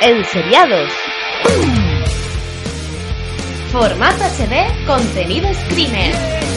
Enseriados. Formato HD, contenido screamer.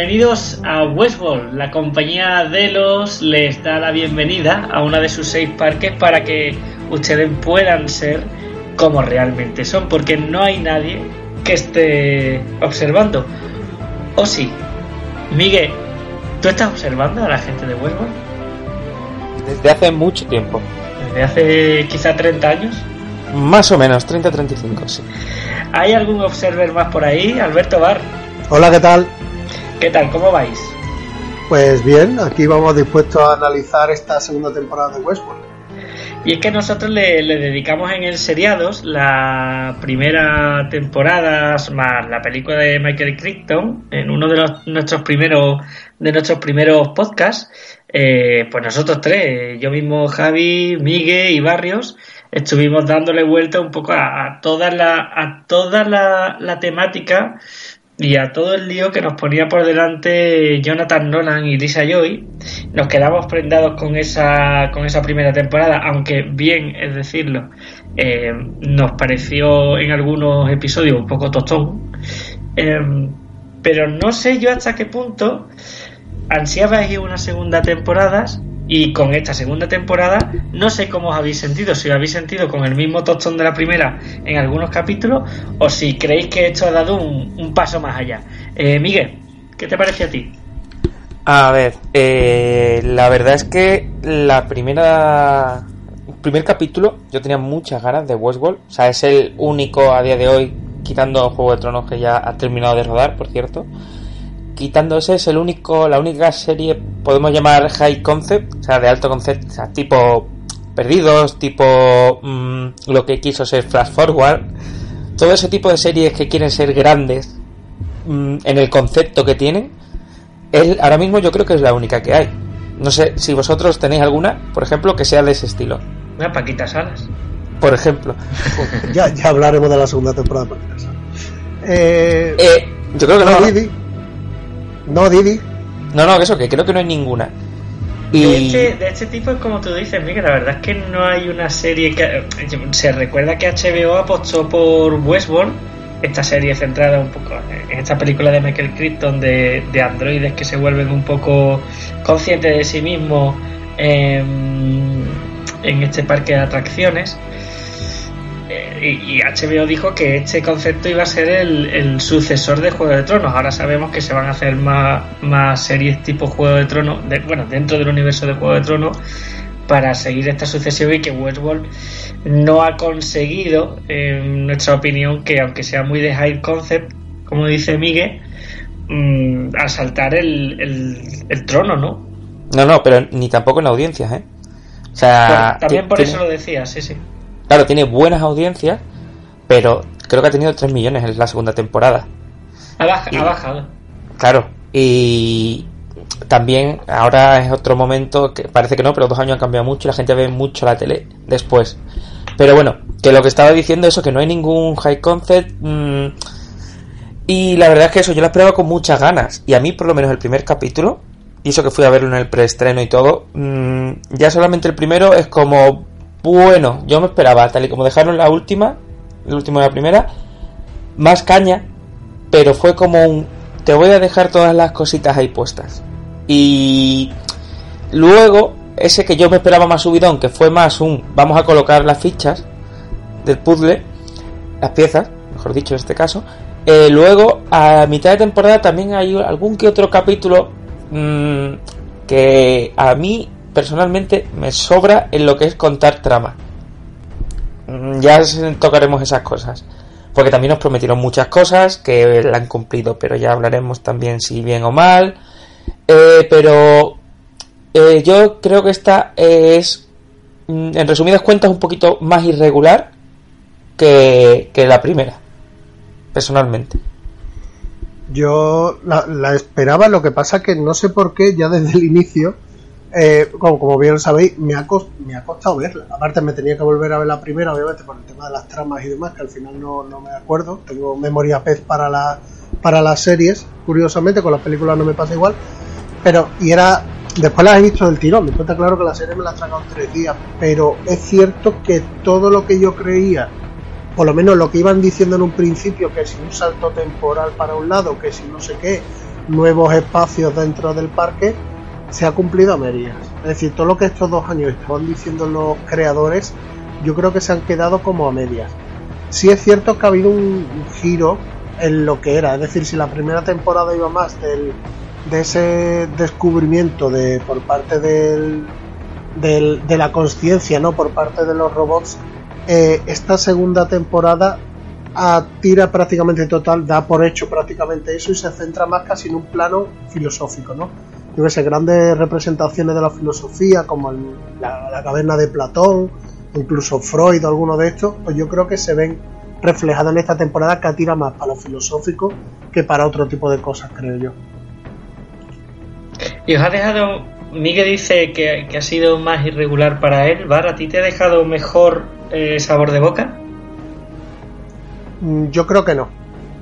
Bienvenidos a Westworld. La compañía Delos les da la bienvenida a una de sus seis parques para que ustedes puedan ser como realmente son, porque no hay nadie que esté observando. ¿O sí? Miguel, ¿tú estás observando a la gente de Westworld? Desde hace mucho tiempo. ¿Desde hace quizá 30 años? Más o menos, 30-35, sí. ¿Hay algún observer más por ahí? Alberto Bar. Hola, ¿qué tal? ¿Qué tal? ¿Cómo vais? Pues bien, aquí vamos dispuestos a analizar esta segunda temporada de Westworld. Y es que nosotros le, dedicamos en el seriados la primera temporada más la película de Michael Crichton en uno de los, nuestros primeros de nuestros primeros podcasts. Eh, pues nosotros tres, yo mismo Javi, Miguel y Barrios, estuvimos dándole vuelta un poco a, toda la a toda la, la temática y a todo el lío que nos ponía por delante Jonathan Nolan y Lisa Joy, nos quedamos prendados con esa, con esa primera temporada, aunque bien es decirlo, eh, nos pareció en algunos episodios un poco tostón. Em, pero no sé yo hasta qué punto ansiabais una segunda temporada y con esta segunda temporada, no sé cómo os habéis sentido, si os habéis sentido con el mismo tostón de la primera en algunos capítulos, o si creéis que esto ha dado un, paso más allá. Eh, Miguel, ¿qué te parece a ti? A ver, eh, la verdad es que la primera. primer capítulo, yo tenía muchas ganas de Westworld. O sea, es el único a día de hoy, quitando Juego de Tronos que ya ha terminado de rodar, por cierto quitando ese, es el único, la única serie, podemos llamar high concept, o sea, de alto concept, o sea, tipo Perdidos, tipo mm, lo que quiso ser Flash Forward, todo ese tipo de series que quieren ser grandes mm, en el concepto que tienen, es, ahora mismo yo creo que es la única que hay. No sé si vosotros tenéis alguna, por ejemplo, que sea de ese estilo. Una Paquita Salas. Por ejemplo. ya, ya hablaremos de la segunda temporada de Paquita Salas. Eh, eh, yo creo que no. No, Didi. No, no, eso, que creo que no hay ninguna. Y... De, este, de este tipo es como tú dices, Miguel, la verdad es que no hay una serie que... Se recuerda que HBO apostó por Westworld, esta serie centrada un poco en esta película de Michael Crichton de, de androides que se vuelven un poco conscientes de sí mismos en, en este parque de atracciones y, HBO dijo que este concepto iba a ser el, sucesor de Juego de Tronos. Ahora sabemos que se van a hacer más, más series tipo Juego de Tronos, bueno, dentro del universo de Juego de Tronos, para seguir esta sucesión y que Westworld no ha conseguido, en nuestra opinión, que aunque sea muy de high concept, como dice Miguel, mm, asaltar el, el, trono, ¿no? No, no, pero ni tampoco en audiencias, ¿eh? O sea, también por eso lo decía, sí, sí. Claro, tiene buenas audiencias, pero creo que ha tenido 3 millones en la segunda temporada. Ha, bajado. Claro, y también ahora es otro momento que parece que no, pero dos años han cambiado mucho y la gente ve mucho la tele después. Pero bueno, que lo que estaba diciendo eso, que no hay ningún high concept. Mm, y la verdad es que eso, yo lo esperaba con muchas ganas. Y a mí, por lo menos, el primer capítulo, y eso que fui a verlo en el preestreno y todo, mm, ya solamente el primero es como, bueno, yo me esperaba, tal y como dejaron la última, el último de la primera, más caña, pero fue como un te voy a dejar todas las cositas ahí puestas. Y luego, ese que yo me esperaba más subidón, que fue más un vamos a colocar las fichas, del puzzle, las piezas, mejor dicho en este caso. Eh, luego, a mitad de temporada también hay algún que otro capítulo mm, que a mí personalmente me sobra en lo que es contar trama. Mm, ya tocaremos esas cosas. Porque también nos prometieron muchas cosas que la han cumplido, pero ya hablaremos también si bien o mal. Eh, pero eh, yo creo que esta es, mm, en resumidas cuentas, un poquito más irregular que, que la primera, personalmente. Yo la, la, esperaba, lo que pasa que no sé por qué, ya desde el inicio, eh, como, bien sabéis, me ha, cost, me ha costado verla. Aparte me tenía que volver a ver la primera, obviamente por el tema de las tramas y demás, que al final no, me acuerdo. Tengo memoria pez para, la, para las series, curiosamente, con las películas no me pasa igual. Pero, y era Después las he visto del tirón, después está claro que la serie me la ha en tres días, pero es cierto que todo lo que yo creía, por lo menos lo que iban diciendo en un principio, que si un salto temporal para un lado, que si no sé qué, nuevos espacios dentro del parque, se ha cumplido a medias. Es decir, todo lo que estos dos años estaban diciendo los creadores, yo creo que se han quedado como a medias. Sí es cierto que ha habido un giro en lo que era, es decir, si la primera temporada iba más del de ese descubrimiento de por parte del, del de la conciencia, no por parte de los robots, eh, esta segunda temporada a, tira prácticamente total, da por hecho prácticamente eso y se centra más casi en un plano filosófico, ¿no? Yo que sé, grandes representaciones de la filosofía, como el, la, la, caverna de Platón, incluso Freud, alguno de estos, pues yo creo que se ven reflejados en esta temporada que tira más para lo filosófico que para otro tipo de cosas, creo yo. Y os ha dejado. Miguel dice que, que ha sido más irregular para él. ¿Var? ¿A ti te ha dejado mejor eh, sabor de boca? Mm, yo creo que no.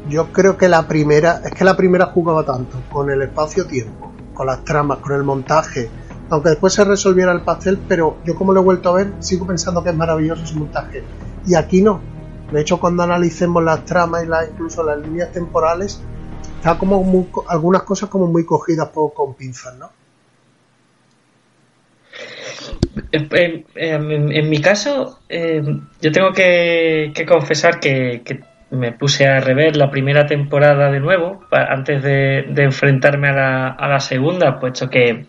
Yo creo que la primera. Es que la primera jugaba tanto con el espacio-tiempo, con las tramas, con el montaje. Aunque después se resolviera el pastel, pero yo como lo he vuelto a ver, sigo pensando que es maravilloso ese montaje. Y aquí no. De hecho, cuando analicemos las tramas y la, incluso las líneas temporales, está como muy, algunas cosas como muy cogidas por, con pinzas, ¿no? En, mi caso, eh, yo tengo que, que confesar que, me puse a rever la primera temporada de nuevo antes de, de, enfrentarme a la, a la segunda, puesto que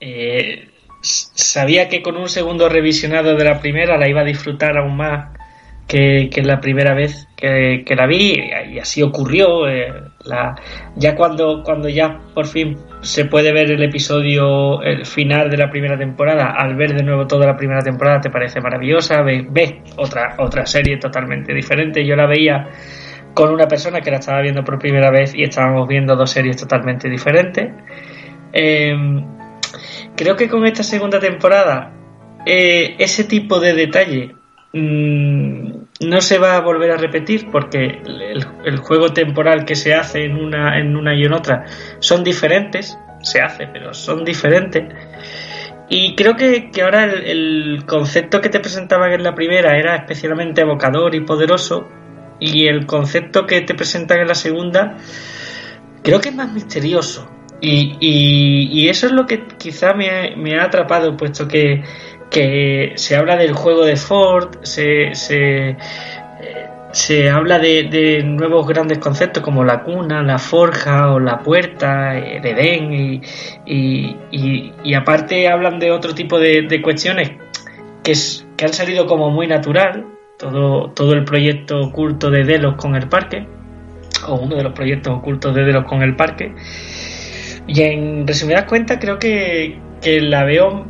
eh, sabía que con un segundo revisionado de la primera la iba a disfrutar aún más que, que la primera vez que, la vi y así ocurrió. Eh, la, ya cuando, cuando ya por fin se puede ver el episodio, el final de la primera temporada, al ver de nuevo toda la primera temporada te parece maravillosa, ves, ves otra, otra serie totalmente diferente. Yo la veía con una persona que la estaba viendo por primera vez y estábamos viendo dos series totalmente diferentes. Eh, creo que con esta segunda temporada eh, ese tipo de detalle no se va a volver a repetir porque el, juego temporal que se hace en una, en una y en otra son diferentes, se hace, pero son diferentes. Y creo que, que ahora el, concepto que te presentaban en la primera era especialmente evocador y poderoso, y el concepto que te presentan en la segunda creo que es más misterioso. Y, y, y eso es lo que quizá me me ha atrapado, puesto que que se habla del juego de Ford, se, se, se habla de, de, nuevos grandes conceptos como la cuna, la forja o la puerta, el Edén, y, y, y, aparte hablan de otro tipo de, de cuestiones que, es, que, han salido como muy natural, todo, todo el proyecto oculto de Delos con el parque, o uno de los proyectos ocultos de Delos con el parque. Y en resumidas cuentas creo que, que la veo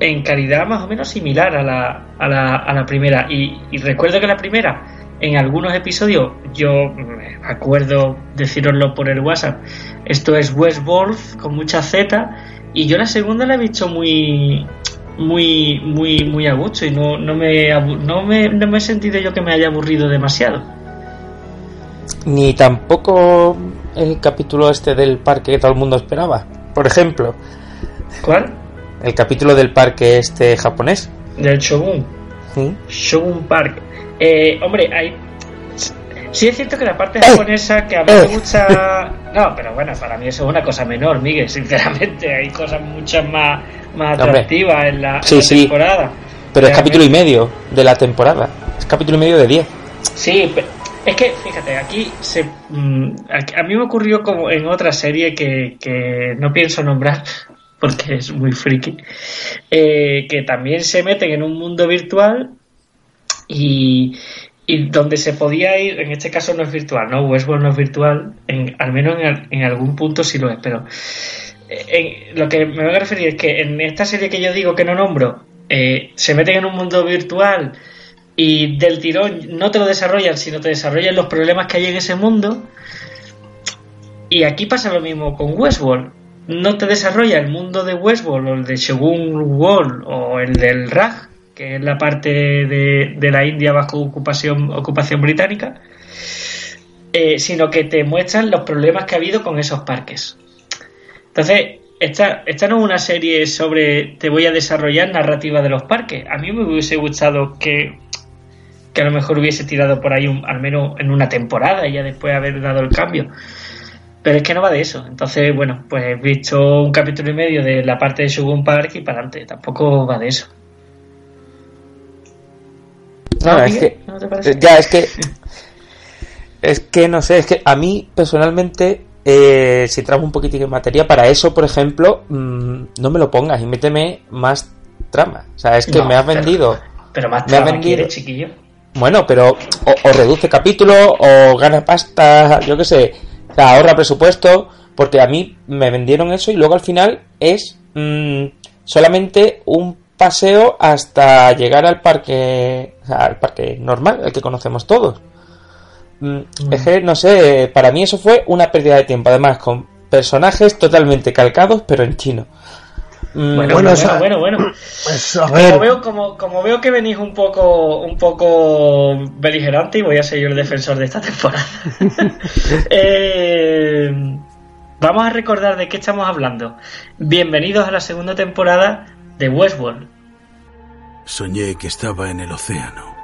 en calidad más o menos similar a la, a la, a la primera. Y, y, recuerdo que la primera, en algunos episodios, yo me acuerdo deciroslo por el WhatsApp, esto es Westworld con mucha Z, y yo la segunda la he visto muy muy muy muy a gusto y no, no, me, no, me, no me he sentido yo que me haya aburrido demasiado. Ni tampoco el capítulo este del parque que todo el mundo esperaba. Por ejemplo. ¿Cuál? El capítulo del parque este japonés. Del Shogun. ¿Sí? Shogun Park. Eh, hombre, hay. Sí es cierto que la parte japonesa que a mí me gusta... No, pero bueno, para mí eso es una cosa menor, Miguel, sinceramente. Hay cosas muchas más, más atractivas en la, sí, en la temporada. Sí. Pero es capítulo y medio de la temporada. Es capítulo y medio de 10. Sí, es que, fíjate, aquí se, mm, a mí me ocurrió como en otra serie que, que no pienso nombrar porque es muy friki, eh, que también se meten en un mundo virtual y, y donde se podía ir, en este caso no es virtual, ¿no? Westworld no es virtual, en, al menos en, en algún punto sí lo es, pero eh, lo que me voy a referir es que en esta serie que yo digo que no nombro, eh, se meten en un mundo virtual y del tirón no te lo desarrollan, sino te desarrollan los problemas que hay en ese mundo. Y aquí pasa lo mismo con Westworld. No te desarrolla el mundo de Westworld o el de Shogun World o el del Raj, que es la parte de, la India bajo ocupación, ocupación británica, eh, sino que te muestran los problemas que ha habido con esos parques. Entonces, esta, esta no es una serie sobre te voy a desarrollar narrativa de los parques. A mí me hubiese gustado que, que a lo mejor hubiese tirado por ahí un, al menos en una temporada y ya después haber dado el cambio. Pero es que no va de eso. Entonces, bueno, pues he visto un capítulo y medio de la parte de Shogun Park y para adelante. Tampoco va de eso. No, es que, ¿No te parece? ya, es que. Es que no sé, es que a mí personalmente, eh, si traigo un poquitito de materia, para eso, por ejemplo, mmm, no me lo pongas y méteme más trama. O sea, es que No, me has vendido. Pero más Me trama vendido- quiere, chiquillo. Bueno, pero o, o reduce capítulo o gana pasta, yo qué sé, sea, ahorra presupuesto, porque a mí me vendieron eso y luego al final es mm, solamente un paseo hasta llegar al parque, al parque normal, el que conocemos todos. Mm, Es que, no sé, para mí eso fue una pérdida de tiempo, además con personajes totalmente calcados, pero en chino. Mm, Bueno, Bueno, bueno, bueno, bueno. Pues a Como ver, veo, como, como veo que venís un poco, un poco beligerante y voy a ser yo el defensor de esta temporada. Eh, vamos a recordar de qué estamos hablando. Bienvenidos a la segunda temporada de Westworld. Soñé que estaba en el océano.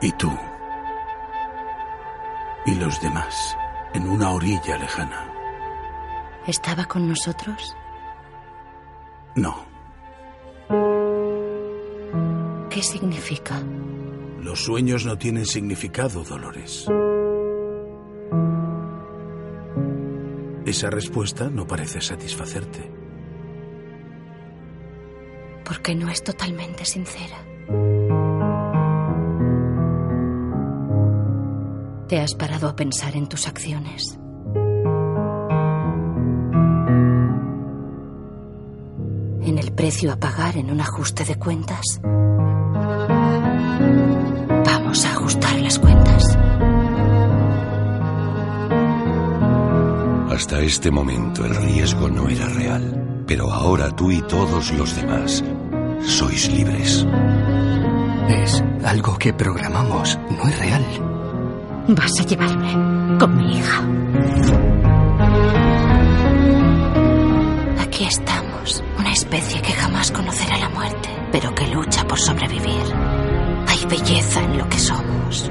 Y tú. Y los demás, en una orilla lejana. ¿Estaba con nosotros? No, ¿Qué significa? los sueños no tienen significado, Dolores. Esa respuesta no parece satisfacerte. Porque no es totalmente sincera. ¿Te has parado a pensar en tus acciones? Precio a pagar en un ajuste de cuentas? Vamos a ajustar las cuentas. Hasta este momento el riesgo no era real, pero ahora tú y todos los demás sois libres. Es algo que programamos, no es real. Vas a llevarme con mi hija. Jamás conocerá la muerte, pero que lucha por sobrevivir. Hay belleza en lo que somos.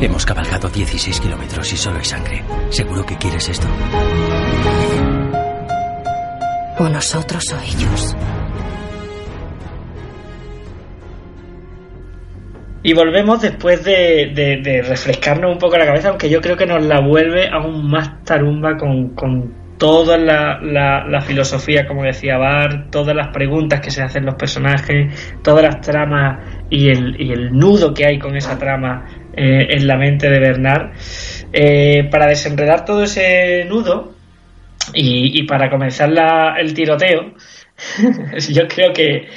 Hemos cabalgado 16 kilómetros y solo hay sangre. ¿Seguro que quieres esto? O nosotros o ellos. Y volvemos después de, de- de refrescarnos un poco la cabeza, aunque yo creo que nos la vuelve aún más tarumba con, con toda la, filosofía, como decía Bar, todas las preguntas que se hacen los personajes, todas las tramas y el, nudo que hay con esa trama eh, en la mente de Bernard. Eh, para desenredar todo ese nudo y, para comenzar el tiroteo, yo creo que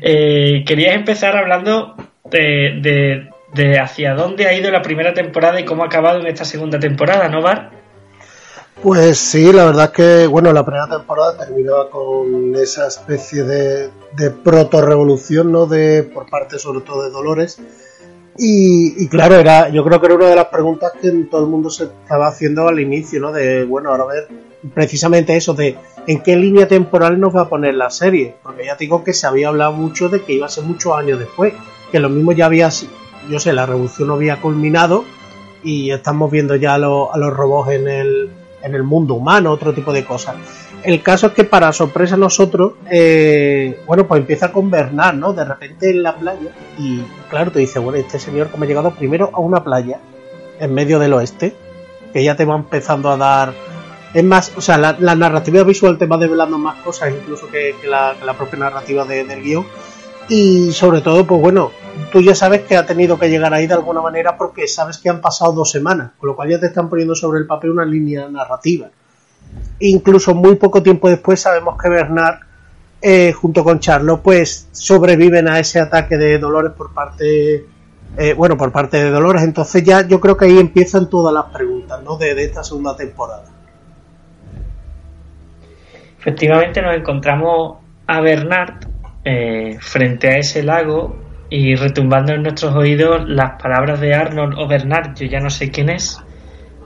eh, empezar hablando de, de- hacia dónde ha ido la primera temporada y cómo ha acabado en esta segunda temporada, ¿no, Bar? Pues sí, la verdad es que bueno, la primera temporada terminaba con esa especie de, proto-revolución, ¿no? De, por parte sobre todo de Dolores. Y, y claro, era, yo creo que era una de las preguntas que todo el mundo se estaba haciendo al inicio, ¿no? De, bueno, ahora a ver, precisamente eso, de en qué línea temporal nos va a poner la serie. Porque ya te digo que se había hablado mucho de que iba a ser muchos años después, que lo mismo ya había, yo sé, la revolución no había culminado y estamos viendo ya a, los- a los robots en el, en el mundo humano, otro tipo de cosas. El caso es que para sorpresa nosotros, eh, bueno, pues empieza con Bernard, ¿no? De repente en la playa y claro, te dice, bueno, este señor como ha llegado primero a una playa en medio del oeste, que ya te va empezando a dar... Es más, o sea, la, narrativa visual te va develando más cosas incluso que, la, propia narrativa del guion. Y sobre todo, pues bueno, tú ya sabes que ha tenido que llegar ahí de alguna manera porque sabes que han pasado dos semanas, con lo cual ya te están poniendo sobre el papel una línea narrativa. Incluso muy poco tiempo después sabemos que Bernard, eh, junto con Charlo, pues sobreviven a ese ataque de Dolores por parte, eh, bueno, por parte de Dolores. Entonces ya yo creo que ahí empiezan todas las preguntas, ¿no? De, esta segunda temporada. Efectivamente nos encontramos a Bernard eh, frente a ese lago y retumbando en nuestros oídos las palabras de Arnold o Bernard, yo ya no sé quién es,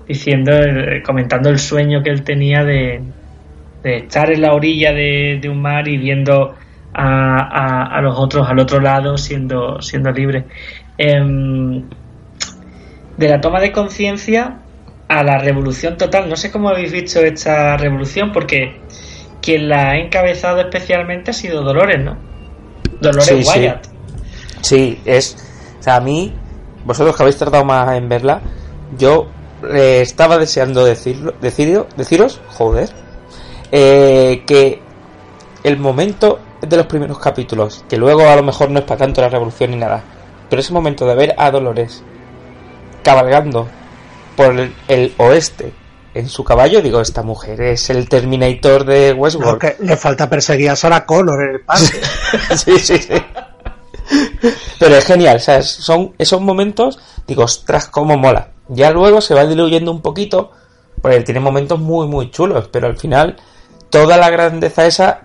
diciendo, eh, comentando el sueño que él tenía de, estar en la orilla de, un mar y viendo a, los otros al otro lado siendo, siendo libre. Em, de la toma de conciencia a la revolución total. No sé cómo habéis visto esta revolución porque quien la ha encabezado especialmente ha sido Dolores, ¿no? Dolores Wyatt. Sí. es. O sea, a mí, vosotros que habéis tardado más en verla, yo eh, estaba deseando decirlo, deciros, joder, eh, que el momento de los primeros capítulos, que luego a lo mejor no es para tanto la revolución ni nada, pero ese momento de ver a Dolores cabalgando por el, oeste en su caballo, digo, esta mujer es el Terminator de Westworld. le falta perseguir a Sarah Connor en el parque. sí, sí, sí. Pero es genial, ¿sabes? Son esos momentos, digo, ostras, cómo mola. Ya luego se va diluyendo un poquito, porque tiene momentos muy, muy chulos, pero al final, toda la grandeza esa,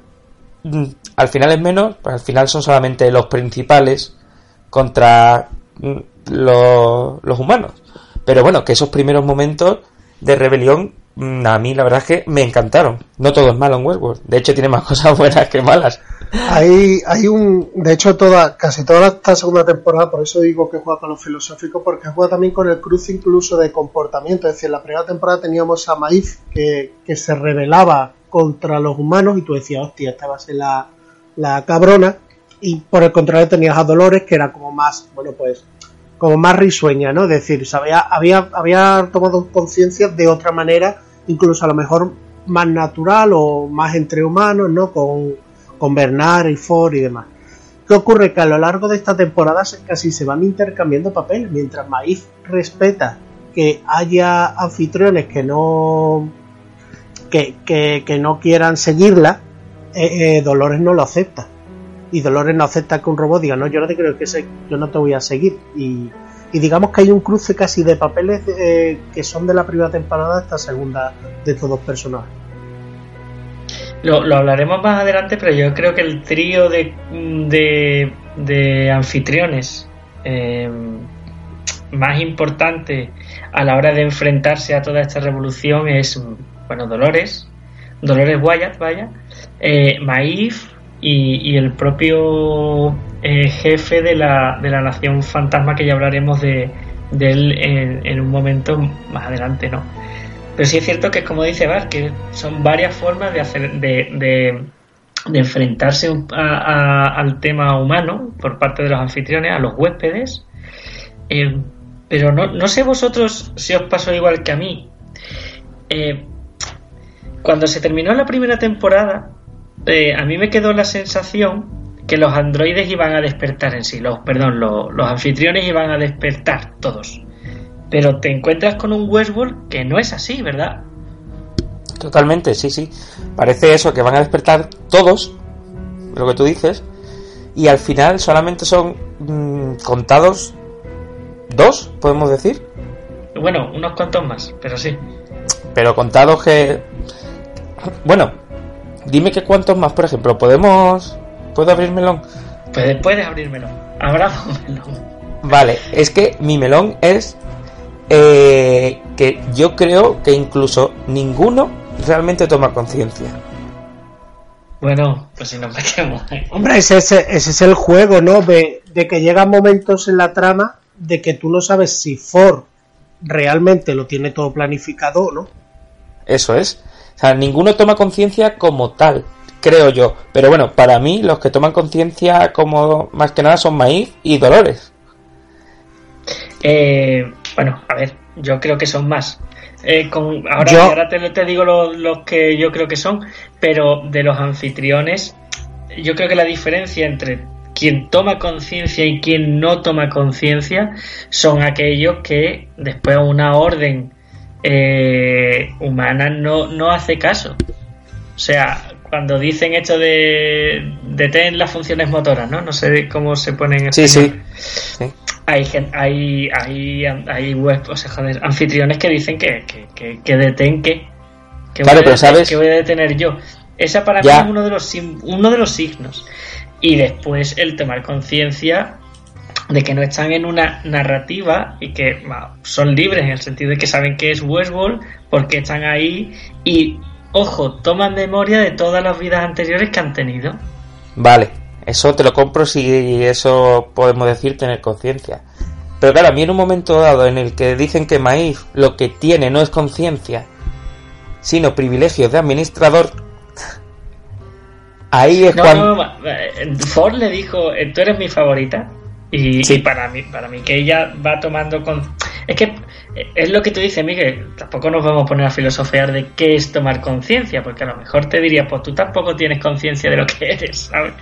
mm, al final es menos, pues al final son solamente los principales contra mm, los, los humanos. Pero bueno, que esos primeros momentos de rebelión mm, a mí la verdad es que me encantaron. No todo es malo en Westworld. De hecho tiene más cosas buenas que malas. Hay, hay un, de hecho toda, casi toda esta segunda temporada, por eso digo que juega con lo filosófico, porque juega también con el cruce incluso de comportamiento. Es decir, en la primera temporada teníamos a Maíz que, que se rebelaba contra los humanos y tú decías, hostia, esta va a ser la, la cabrona. Y por el contrario tenías a Dolores que era como más, bueno pues, como más risueña, ¿no? Es decir, había, había, tomado conciencia de otra manera, incluso a lo mejor más natural o más entre humanos, ¿no? Con, con Bernard y Ford y demás. ¿Qué ocurre? Que a lo largo de esta temporada casi se van intercambiando papel, mientras Maíz respeta que haya anfitriones que no que, que, no quieran seguirla, eh, eh, Dolores no lo acepta. Y Dolores no acepta que un robot diga, no, yo no te creo que yo no te voy a seguir. Y, digamos que hay un cruce casi de papeles eh, que son de la primera temporada a esta segunda de estos dos personajes. Lo, hablaremos más adelante, pero yo creo que el trío de, de, anfitriones eh, más importante a la hora de enfrentarse a toda esta revolución es, bueno, Dolores, Dolores Wyatt, vaya, eh, Maif y, el propio eh, jefe de la, de la nación fantasma que ya hablaremos de, él en, un momento más adelante, ¿no? Pero sí es cierto que, como dice Bar, que son varias formas de, hacer, de, de, enfrentarse al tema humano por parte de los anfitriones, a los huéspedes. Eh, pero no, no, sé vosotros si os pasó igual que a mí. Eh, cuando se terminó la primera temporada, eh, a mí me quedó la sensación que los androides iban a despertar en sí, los, perdón, los, los anfitriones iban a despertar todos. Pero te encuentras con un Westworld que no es así, ¿verdad? Totalmente, sí, sí. Parece eso, que van a despertar todos, lo que tú dices, y al final solamente son mm, contados dos, podemos decir. Bueno, unos cuantos más, pero sí. Pero contados que... Bueno, dime que cuántos más, por ejemplo, podemos... ¿Puedo abrir melón? Puedes, puedes abrir melón. Abramos melón. Vale, es que mi melón es eh, que yo creo que incluso ninguno realmente toma conciencia. Bueno, pues si nos metemos. Hombre, ese, ese, es el juego, ¿no? De, que llegan momentos en la trama de que tú no sabes si Ford realmente lo tiene todo planificado o no. Eso es. O sea, ninguno toma conciencia como tal, creo yo. Pero bueno, para mí los que toman conciencia como más que nada son Maíz y Dolores. Eh, bueno, a ver, yo creo que son más. Eh, con, ahora, Yo- ahora te, te digo los, los que yo creo que son, pero de los anfitriones, yo creo que la diferencia entre quien toma conciencia y quien no toma conciencia son aquellos que después una orden eh, humana no, no hace caso. O sea, cuando dicen esto de detén las funciones motoras, ¿no? No sé cómo se ponen en Sí, sí. sí. hay, hay, hay, hay web, o sea, joder, anfitriones que dicen que, que, que, que detén que, que, Claro, voy pero detener- ¿sabes? que voy a detener yo. Esa para Ya. mí es uno de, los, uno de los signos. Y después el tomar conciencia de que no están en una narrativa y que son libres en el sentido de que saben que es Westworld porque están ahí y, ojo, toman memoria de todas las vidas anteriores que han tenido. Vale, eso te lo compro si eso podemos decir tener conciencia. Pero claro, a mí en un momento dado en el que dicen que Maíz lo que tiene no es conciencia, sino privilegios de administrador, ahí es No, cuando... no, eh, Ford le dijo, eh, tú eres mi favorita. Y, Sí. y para mí, para mí que ella va tomando con... Es que es lo que tú dices, Miguel. Tampoco nos vamos a poner a filosofear de qué es tomar conciencia, porque a lo mejor te diría, pues tú tampoco tienes conciencia de lo que eres, ¿sabes?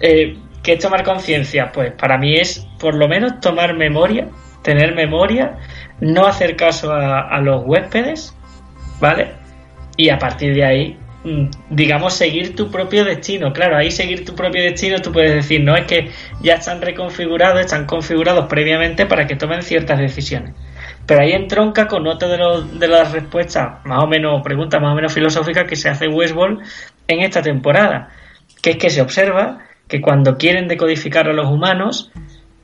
Eh, ¿Qué es tomar conciencia? Pues para mí es por lo menos tomar memoria, tener memoria, no hacer caso a, a los huéspedes, ¿vale? Y a partir de ahí, digamos, seguir tu propio destino. Claro, ahí seguir tu propio destino tú puedes decir, no, es que ya están reconfigurados, están configurados previamente para que tomen ciertas decisiones. Pero ahí entronca con otra de, de las respuestas, más o menos, preguntas más o menos filosóficas que se hace Westworld en esta temporada, que es que se observa que cuando quieren decodificar a los humanos,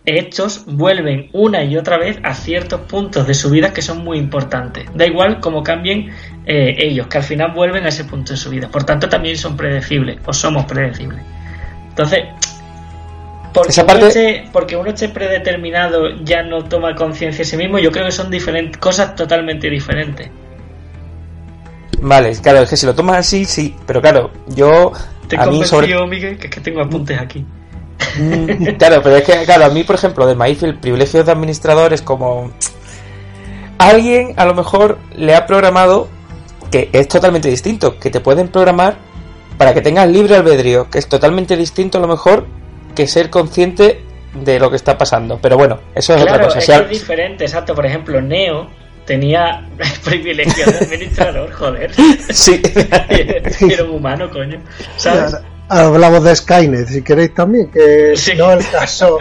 estos vuelven una y otra vez a ciertos puntos de su vida que son muy importantes. Da igual cómo cambien eh, ellos, que al final vuelven a ese punto de su vida. Por tanto, también son predecibles, o somos predecibles. Entonces, porque, Esa uno, parte- esté, porque uno esté predeterminado ya no toma conciencia de sí mismo, yo creo que son diferentes, cosas totalmente diferentes. Vale, claro, es que si lo tomas así, sí, pero claro, yo... ¿Te a mí convenció, sobre... Miguel? Que es que tengo apuntes aquí. Mm, Claro, pero es que, claro, a mí, por ejemplo, de Maíz el privilegio de administrador es como... Alguien a lo mejor le ha programado que es totalmente distinto, que te pueden programar para que tengas libre albedrío, que es totalmente distinto a lo mejor que ser consciente de lo que está pasando. Pero bueno, eso es Claro, otra cosa. es, que diferente, exacto. Por ejemplo, Neo tenía el privilegio de administrador, joder. Sí. era un humano, coño. Hablamos de Skynet, si queréis también, que Sí. no el caso.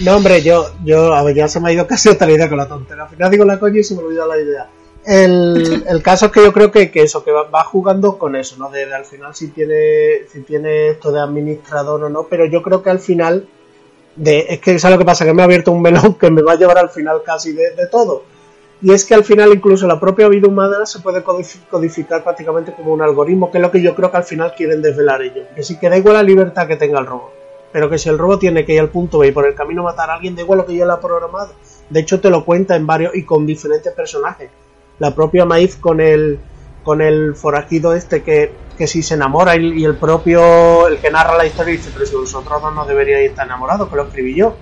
No, hombre, yo, yo, a ver, ya se me ha ido casi otra idea con la tontera. Al final digo la coña y se me olvida la idea. El, caso es que yo creo que, que eso, que va, jugando con eso, ¿no? De, al final si tiene, si tiene esto de administrador o no, pero yo creo que al final, de, es que ¿sabes lo que pasa? Que me ha abierto un melón que me va a llevar al final casi de, todo. Y es que al final incluso la propia vida humana se puede codifi- codificar prácticamente como un algoritmo, que es lo que yo creo que al final quieren desvelar ellos. Que sí que da igual la libertad que tenga el robot, pero que si el robot tiene que ir al punto B y por el camino matar a alguien, da igual lo que yo le ha programado. De hecho te lo cuenta en varios y con diferentes personajes. La propia Maíz con el con el forajido este que, que si se enamora y, y el propio el que narra la historia dice pero si vosotros dos no deberíais estar enamorados que lo escribí yo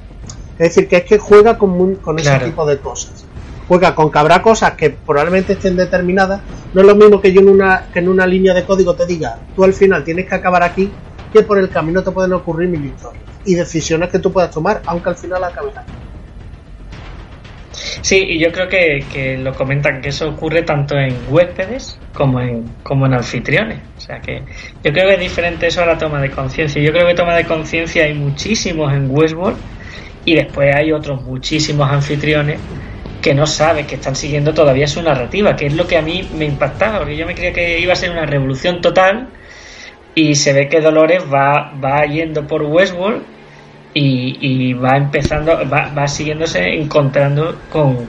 es decir que es que juega con, con ese Claro. tipo de cosas juega con que habrá cosas que probablemente estén determinadas. No es lo mismo que yo en una, que en una línea de código te diga, tú al final tienes que acabar aquí, que por el camino te pueden ocurrir mil historias y decisiones que tú puedas tomar, aunque al final acabes aquí. Sí, y yo creo que, que lo comentan que eso ocurre tanto en huéspedes como en, como en anfitriones. O sea que yo creo que es diferente eso a la toma de conciencia. Yo creo que toma de conciencia hay muchísimos en Westworld y después hay otros muchísimos anfitriones que no saben que están siguiendo todavía su narrativa, que es lo que a mí me impactaba, porque yo me creía que iba a ser una revolución total y se ve que Dolores va, va yendo por Westworld y, y va empezando, va, va siguiéndose encontrando con,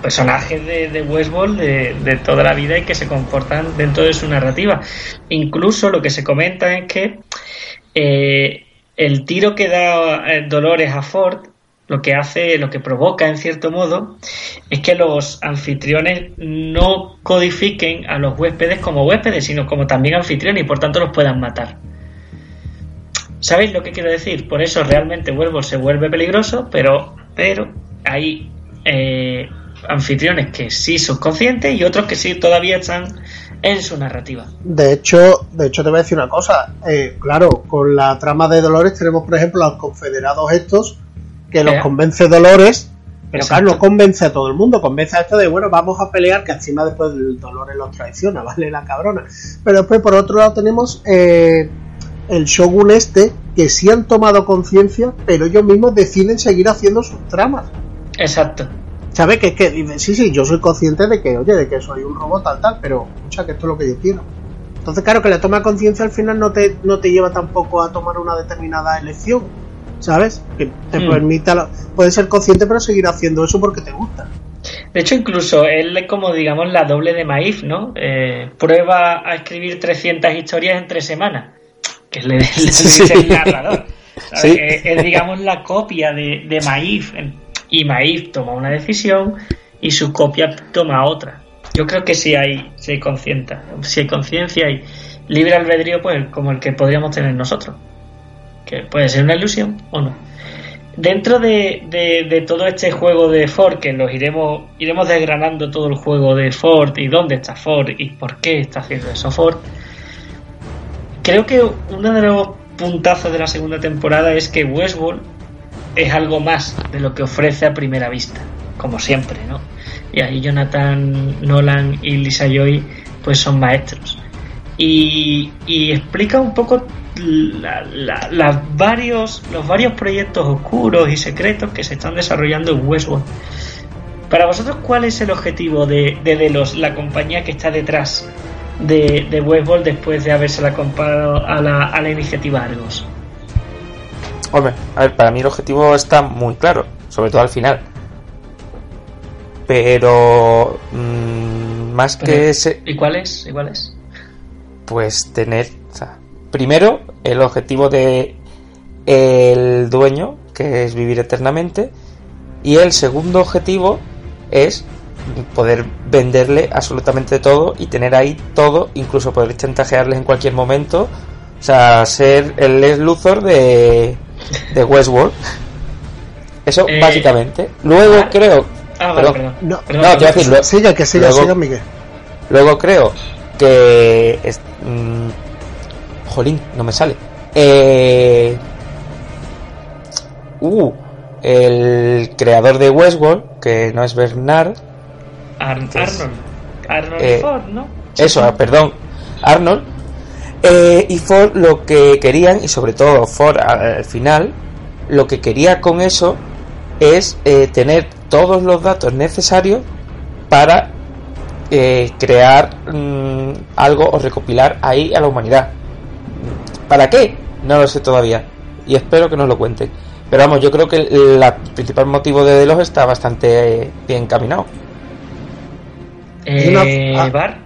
personajes de, de Westworld de, de toda la vida y que se comportan dentro de su narrativa. Incluso lo que se comenta es que eh, el tiro que da eh, Dolores a Ford lo que hace, lo que provoca en cierto modo, es que los anfitriones no codifiquen a los huéspedes como huéspedes, sino como también anfitriones y por tanto los puedan matar. ¿Sabéis lo que quiero decir? Por eso realmente Werewolf se vuelve peligroso, pero, pero hay eh, anfitriones que sí son conscientes y otros que sí todavía están en su narrativa. De hecho, de hecho te voy a decir una cosa. Eh, claro, con la trama de Dolores tenemos, por ejemplo, a los confederados estos que los convence Dolores, pero Exacto. claro, no convence a todo el mundo, convence a esto de, bueno, vamos a pelear, que encima después Dolores los traiciona, ¿vale? La cabrona. Pero después, por otro lado, tenemos eh, el Shogun este, que sí han tomado conciencia, pero ellos mismos deciden seguir haciendo sus tramas. Exacto. ¿Sabes? Que es que dicen, sí, sí, yo soy consciente de que, oye, de que soy un robot tal, tal, pero, escucha, que esto es lo que yo quiero. Entonces, claro, que la toma de conciencia al final no te, no te lleva tampoco a tomar una determinada elección, ¿sabes? Que te Hmm. permita, puedes ser consciente pero seguir haciendo eso porque te gusta. De hecho, incluso él es como, digamos, la doble de Maif, ¿no? Eh, prueba a escribir 300 historias en tres semanas. Que le, le dice el narrador. es, digamos, la copia de, de Maif. Y Maif toma una decisión y su copia toma otra. Yo creo que sí hay, sí hay conciencia. Si hay conciencia y libre albedrío, pues como el que podríamos tener nosotros. Que puede ser una ilusión o no. Dentro de, de- de todo este juego de Ford, que los iremos, iremos desgranando todo el juego de Ford y dónde está Ford y por qué está haciendo eso Ford, creo que uno de los puntazos de la segunda temporada es que Westworld es algo más de lo que ofrece a primera vista, como siempre, ¿no? Y ahí Jonathan Nolan y Lisa Joy pues son maestros. Y, explica un poco los varios proyectos oscuros y secretos que se están desarrollando en Westworld. Para vosotros, ¿cuál es el objetivo de, de Delos, la compañía que está detrás de, de Westworld después de habérsela comprado a la, a la iniciativa Argos? Hombre, a ver, para mí el objetivo está muy claro, sobre todo al final. Pero mm, más que ese, ¿Y cuál es? ¿Y cuál es? pues tener, o sea, primero el objetivo de el dueño, que es vivir eternamente, y el segundo objetivo es poder venderle absolutamente todo y tener ahí todo, incluso poder chantajearles en cualquier momento, o sea, ser el Les Luthor de, de Westworld. Eso Eh, básicamente. Luego ah, creo, Ah, vale, perdón. perdón. No, Perdón, no, te iba a decir, luego- Siga, que siga, luego- siga, Miguel. Luego creo que. es- mm, jolín, no me sale. Eh, uh, el creador de Westworld, que no es Bernard. Ar- Entonces, Arnold. Arnold eh, Ford, ¿no? Eso, ah, perdón, Arnold. Eh, y Ford lo que querían, y sobre todo Ford al, al final, lo que quería con eso es eh, tener todos los datos necesarios para eh, crear mm, algo o recopilar ahí a la humanidad. ¿Para qué? No lo sé todavía. Y espero que nos lo cuenten. Pero vamos, yo creo que el principal motivo de Delos está bastante eh, bien caminado. Eh, una- ah. Bar.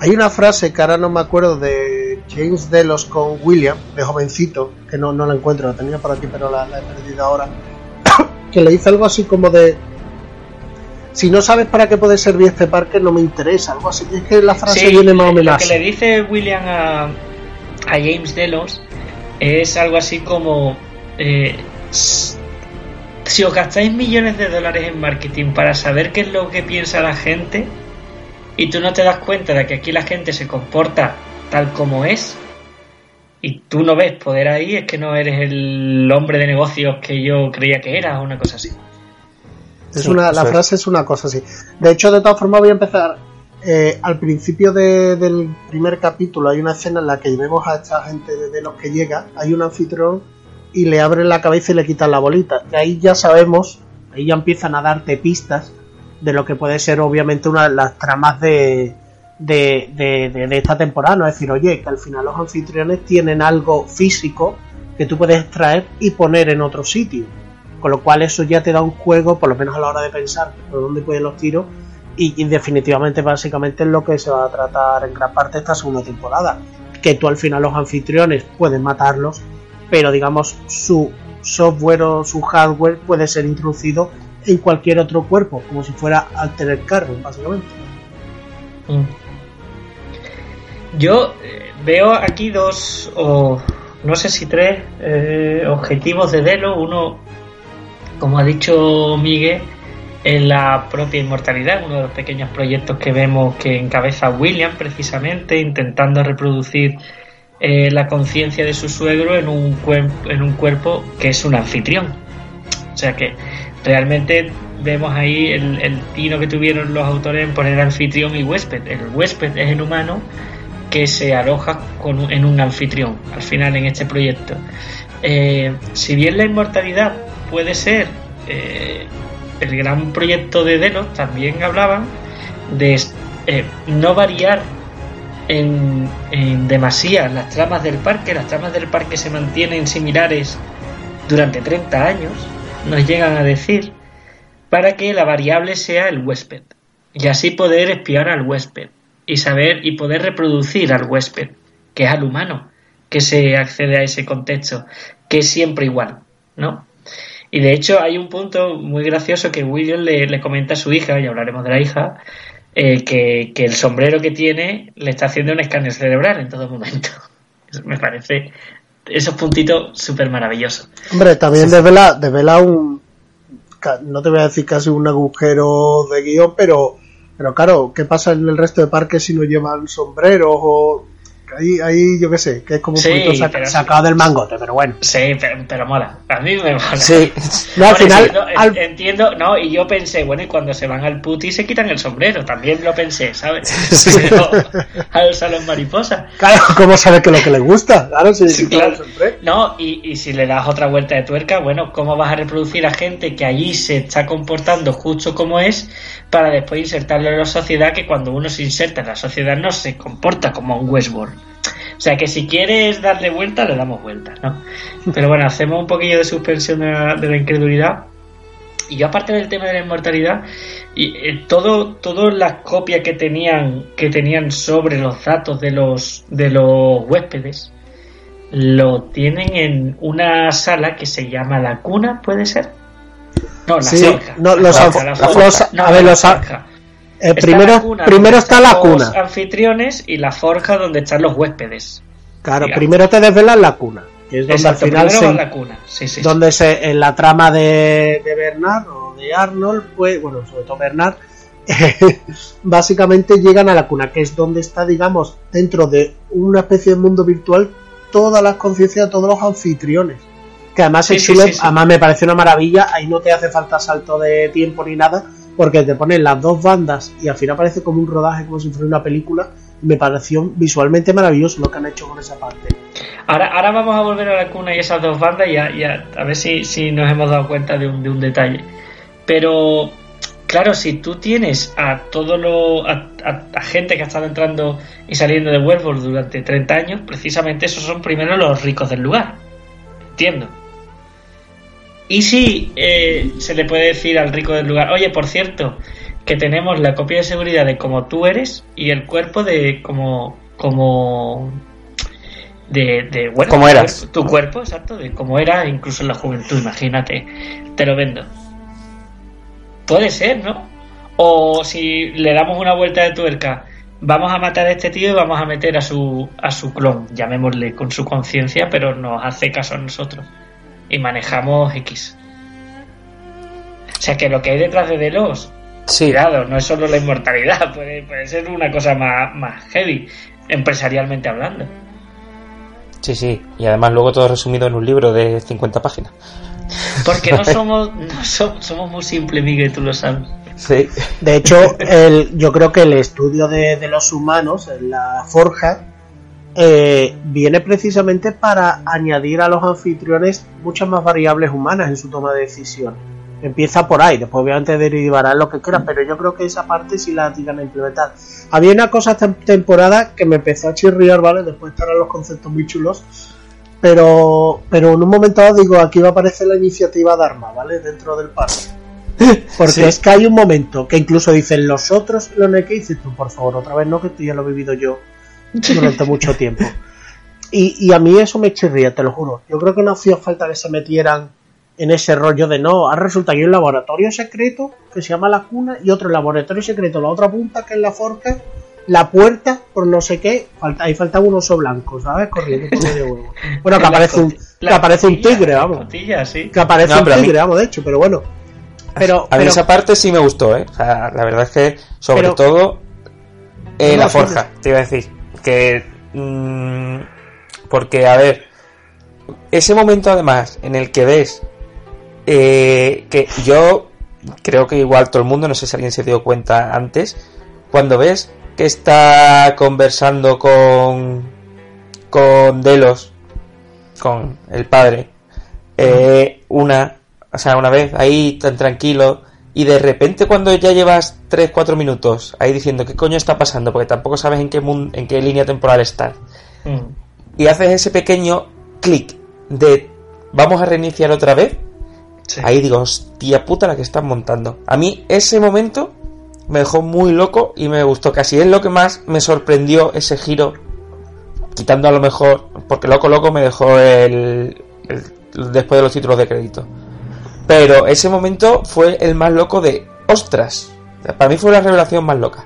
Hay una frase que ahora no me acuerdo de James Delos con William, de jovencito, que no, no la encuentro, la tenía por aquí pero la, la he perdido ahora, que le dice algo así como de, si no sabes para qué puede servir este parque, no me interesa, algo así. Es que la frase Sí, viene más o lo menos que así. le dice William a, a James Delos es algo así como eh, si os gastáis millones de dólares en marketing para saber qué es lo que piensa la gente y tú no te das cuenta de que aquí la gente se comporta tal como es y tú no ves poder ahí, es que no eres el hombre de negocios que yo creía que eras o una cosa así. Es Sí, una, la frase es una cosa así. De hecho, de todas formas, voy a empezar. eh, al principio de- del primer capítulo hay una escena en la que vemos a esta gente de, de los que llega, hay un anfitrión y le abren la cabeza y le quitan la bolita. Y ahí ya sabemos, ahí ya empiezan a darte pistas de lo que puede ser obviamente una de las tramas de, de, de- de- esta temporada. ¿no? Es decir, oye, que al final los anfitriones tienen algo físico que tú puedes extraer y poner en otro sitio. Con lo cual eso ya te da un juego, por lo menos a la hora de pensar por dónde pueden los tiros. Y, y definitivamente, básicamente, es lo que se va a tratar en gran parte esta segunda temporada. Que tú al final los anfitriones pueden matarlos, pero digamos su, software o su hardware puede ser introducido en cualquier otro cuerpo, como si fuera Altered Carbon, básicamente. Mm. Yo eh, veo aquí dos, o no sé si tres, eh, objetivos de Delo. Uno, como ha dicho Miguel, en la propia inmortalidad, uno de los pequeños proyectos que vemos que encabeza William precisamente, intentando reproducir eh, la conciencia de su suegro en un, en un cuerpo que es un anfitrión. O sea que realmente vemos ahí el, el tino que tuvieron los autores en poner anfitrión y huésped. El huésped es el humano que se aloja en un anfitrión al final en este proyecto. Eh, si bien la inmortalidad puede ser eh, el gran proyecto de Delos también hablaban de eh, no variar en, en demasía las tramas del parque. Las tramas del parque se mantienen similares durante 30 años, nos llegan a decir, para que la variable sea el huésped. Y así poder espiar al huésped y saber y poder reproducir al huésped, que es al humano, que se accede a ese contexto, que es siempre igual, ¿no? Y de hecho hay un punto muy gracioso que William le, comenta a su hija, y hablaremos de la hija, eh, que, el sombrero que tiene le está haciendo un escáner cerebral en todo momento. me parece esos puntitos súper maravillosos. Hombre, también desvela, desvela un, no te voy a decir casi un agujero de guion, pero, pero claro, ¿qué pasa en el resto de parques si no llevan sombreros o Ahí, ahí yo qué sé, que es como un poquito sacado del mangote, pero bueno. Sí, pero, mola. A mí me mola. Sí. No, al final. Entiendo, no, y yo pensé, bueno, y cuando se van al puti se quitan el sombrero, también lo pensé, ¿sabes? Sí. al salón mariposa. Claro, ¿cómo sabes que lo que le gusta? Claro, sí, claro. No, y, y si le das otra vuelta de tuerca, bueno, ¿cómo vas a reproducir a gente que allí se está comportando justo como es para después insertarlo en la sociedad que cuando uno se inserta en la sociedad no se comporta como un Westworld? O sea que si quieres darle vuelta, le damos vuelta, ¿no? Pero bueno, hacemos un poquillo de suspensión de la, incredulidad. Y yo aparte del tema de la inmortalidad, y, eh, todo, todas las copias que tenían, que tenían sobre los datos de los, de los huéspedes, lo tienen en una sala que se llama la cuna, ¿puede ser? No, la sí, No, los, a ver, los, eh, primero, primero está la cuna. anfitriones y la forja donde están los huéspedes. Claro, primero te desvelan la cuna, que es donde al final se, la cuna. donde se en la trama de, de Bernard o de Arnold, pues bueno, sobre todo Bernard, básicamente llegan a la cuna, que es donde está, digamos, dentro de una especie de mundo virtual todas las conciencias de todos los anfitriones. Que además es además me parece una maravilla, ahí no te hace falta salto de tiempo ni nada, porque te ponen las dos bandas y al final parece como un rodaje, como si fuera una película. Me pareció visualmente maravilloso lo que han hecho con esa parte. Ahora, ahora vamos a volver a la cuna y esas dos bandas y a, a, ver si, si, nos hemos dado cuenta de un, de un detalle. Pero, claro, si tú tienes a todo lo. A, a, gente que ha estado entrando y saliendo de Werewolf durante 30 años, precisamente esos son primero los ricos del lugar. Entiendo. Y si eh, se le puede decir al rico del lugar, oye, por cierto, que tenemos la copia de seguridad de cómo tú eres y el cuerpo de como como de, de bueno, ¿Cómo eras? Tu, cuerpo, exacto, de cómo era incluso en la juventud, imagínate, te lo vendo. Puede ser, ¿no? O si le damos una vuelta de tuerca, vamos a matar a este tío y vamos a meter a su a su clon, llamémosle con su conciencia, pero nos hace caso a nosotros y manejamos X. O sea que lo que hay detrás de Delos, sí. cuidado, no es solo la inmortalidad, puede, puede ser una cosa más, más heavy, empresarialmente hablando. Sí, sí, y además luego todo resumido en un libro de 50 páginas. Porque no somos, no somos, somos muy simples, Miguel, tú lo sabes. Sí. De hecho, el, yo creo que el estudio de, de los humanos, en la forja, eh, viene precisamente para añadir a los anfitriones muchas más variables humanas en su toma de decisión. Empieza por ahí, después obviamente derivarán lo que quieran, pero yo creo que esa parte sí la tiran a implementar. Había una cosa esta temporada que me empezó a chirriar, ¿vale? Después estarán los conceptos muy chulos, pero, pero en un momento dado digo, aquí va a aparecer la iniciativa Dharma, ¿vale? Dentro del parque. Porque es que hay un momento que incluso dicen los otros, lo que dices tú, por favor, otra vez no, que esto ya lo he vivido yo durante mucho tiempo. Y, y a mí eso me chirría, te lo juro. Yo creo que no hacía falta que se metieran en ese rollo de no, ahora resulta que hay un laboratorio secreto que se llama la cuna y otro laboratorio secreto, la otra punta que es la forca, la puerta por no sé qué, falta, ahí falta un oso blanco, ¿sabes? Corriendo por medio huevo. Bueno, que La aparece un, que aparece un tigre, vamos. sí. Que aparece No, un mí- tigre, vamos, de hecho, pero bueno. Pero, A mí pero- esa parte sí me gustó, ¿eh? O sea, la verdad es que, sobre Pero- todo, eh, No, la forja, te iba a decir. Que. mm, porque, a ver. Ese momento, además, en el que ves. eh, que yo creo que igual todo el mundo, no sé si alguien se dio cuenta antes. Cuando ves que está conversando con. con Delos. Con el padre. eh, una. O sea, una vez ahí tan tranquilo. Y de repente cuando ya llevas 3-4 minutos ahí diciendo qué coño está pasando, porque tampoco sabes en qué, mun- en qué línea temporal estás, Mm. y haces ese pequeño clic de vamos a reiniciar otra vez, Sí. ahí digo, hostia puta la que están montando. A mí ese momento me dejó muy loco y me gustó, casi es lo que más me sorprendió ese giro, quitando a lo mejor, porque loco loco me dejó el, el- después de los títulos de crédito. Pero ese momento fue el más loco de ostras. Para mí fue la revelación más loca.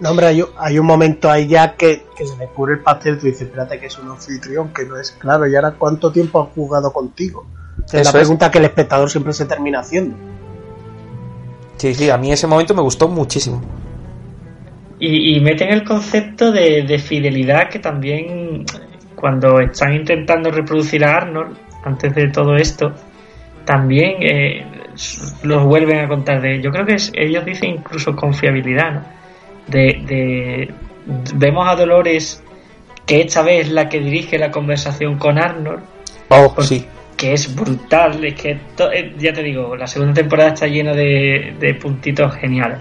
No, hombre, hay, un- hay un momento ahí ya que, que se descubre el pastel. Tú dices, espérate, que es un anfitrión, que no es claro. ¿Y ahora cuánto tiempo han jugado contigo? Es la es. pregunta que el espectador siempre se termina haciendo. Sí, sí, a mí ese momento me gustó muchísimo. Y, y meten el concepto de, de fidelidad que también cuando están intentando reproducir a Arnold antes de todo esto también eh, los vuelven a contar de yo creo que es- ellos dicen incluso confiabilidad ¿no? de, de- vemos a Dolores que esta vez es la que dirige la conversación con Arnold Oh, sí. que es brutal, es que to- eh, ya te digo, la segunda temporada está llena de, de puntitos geniales.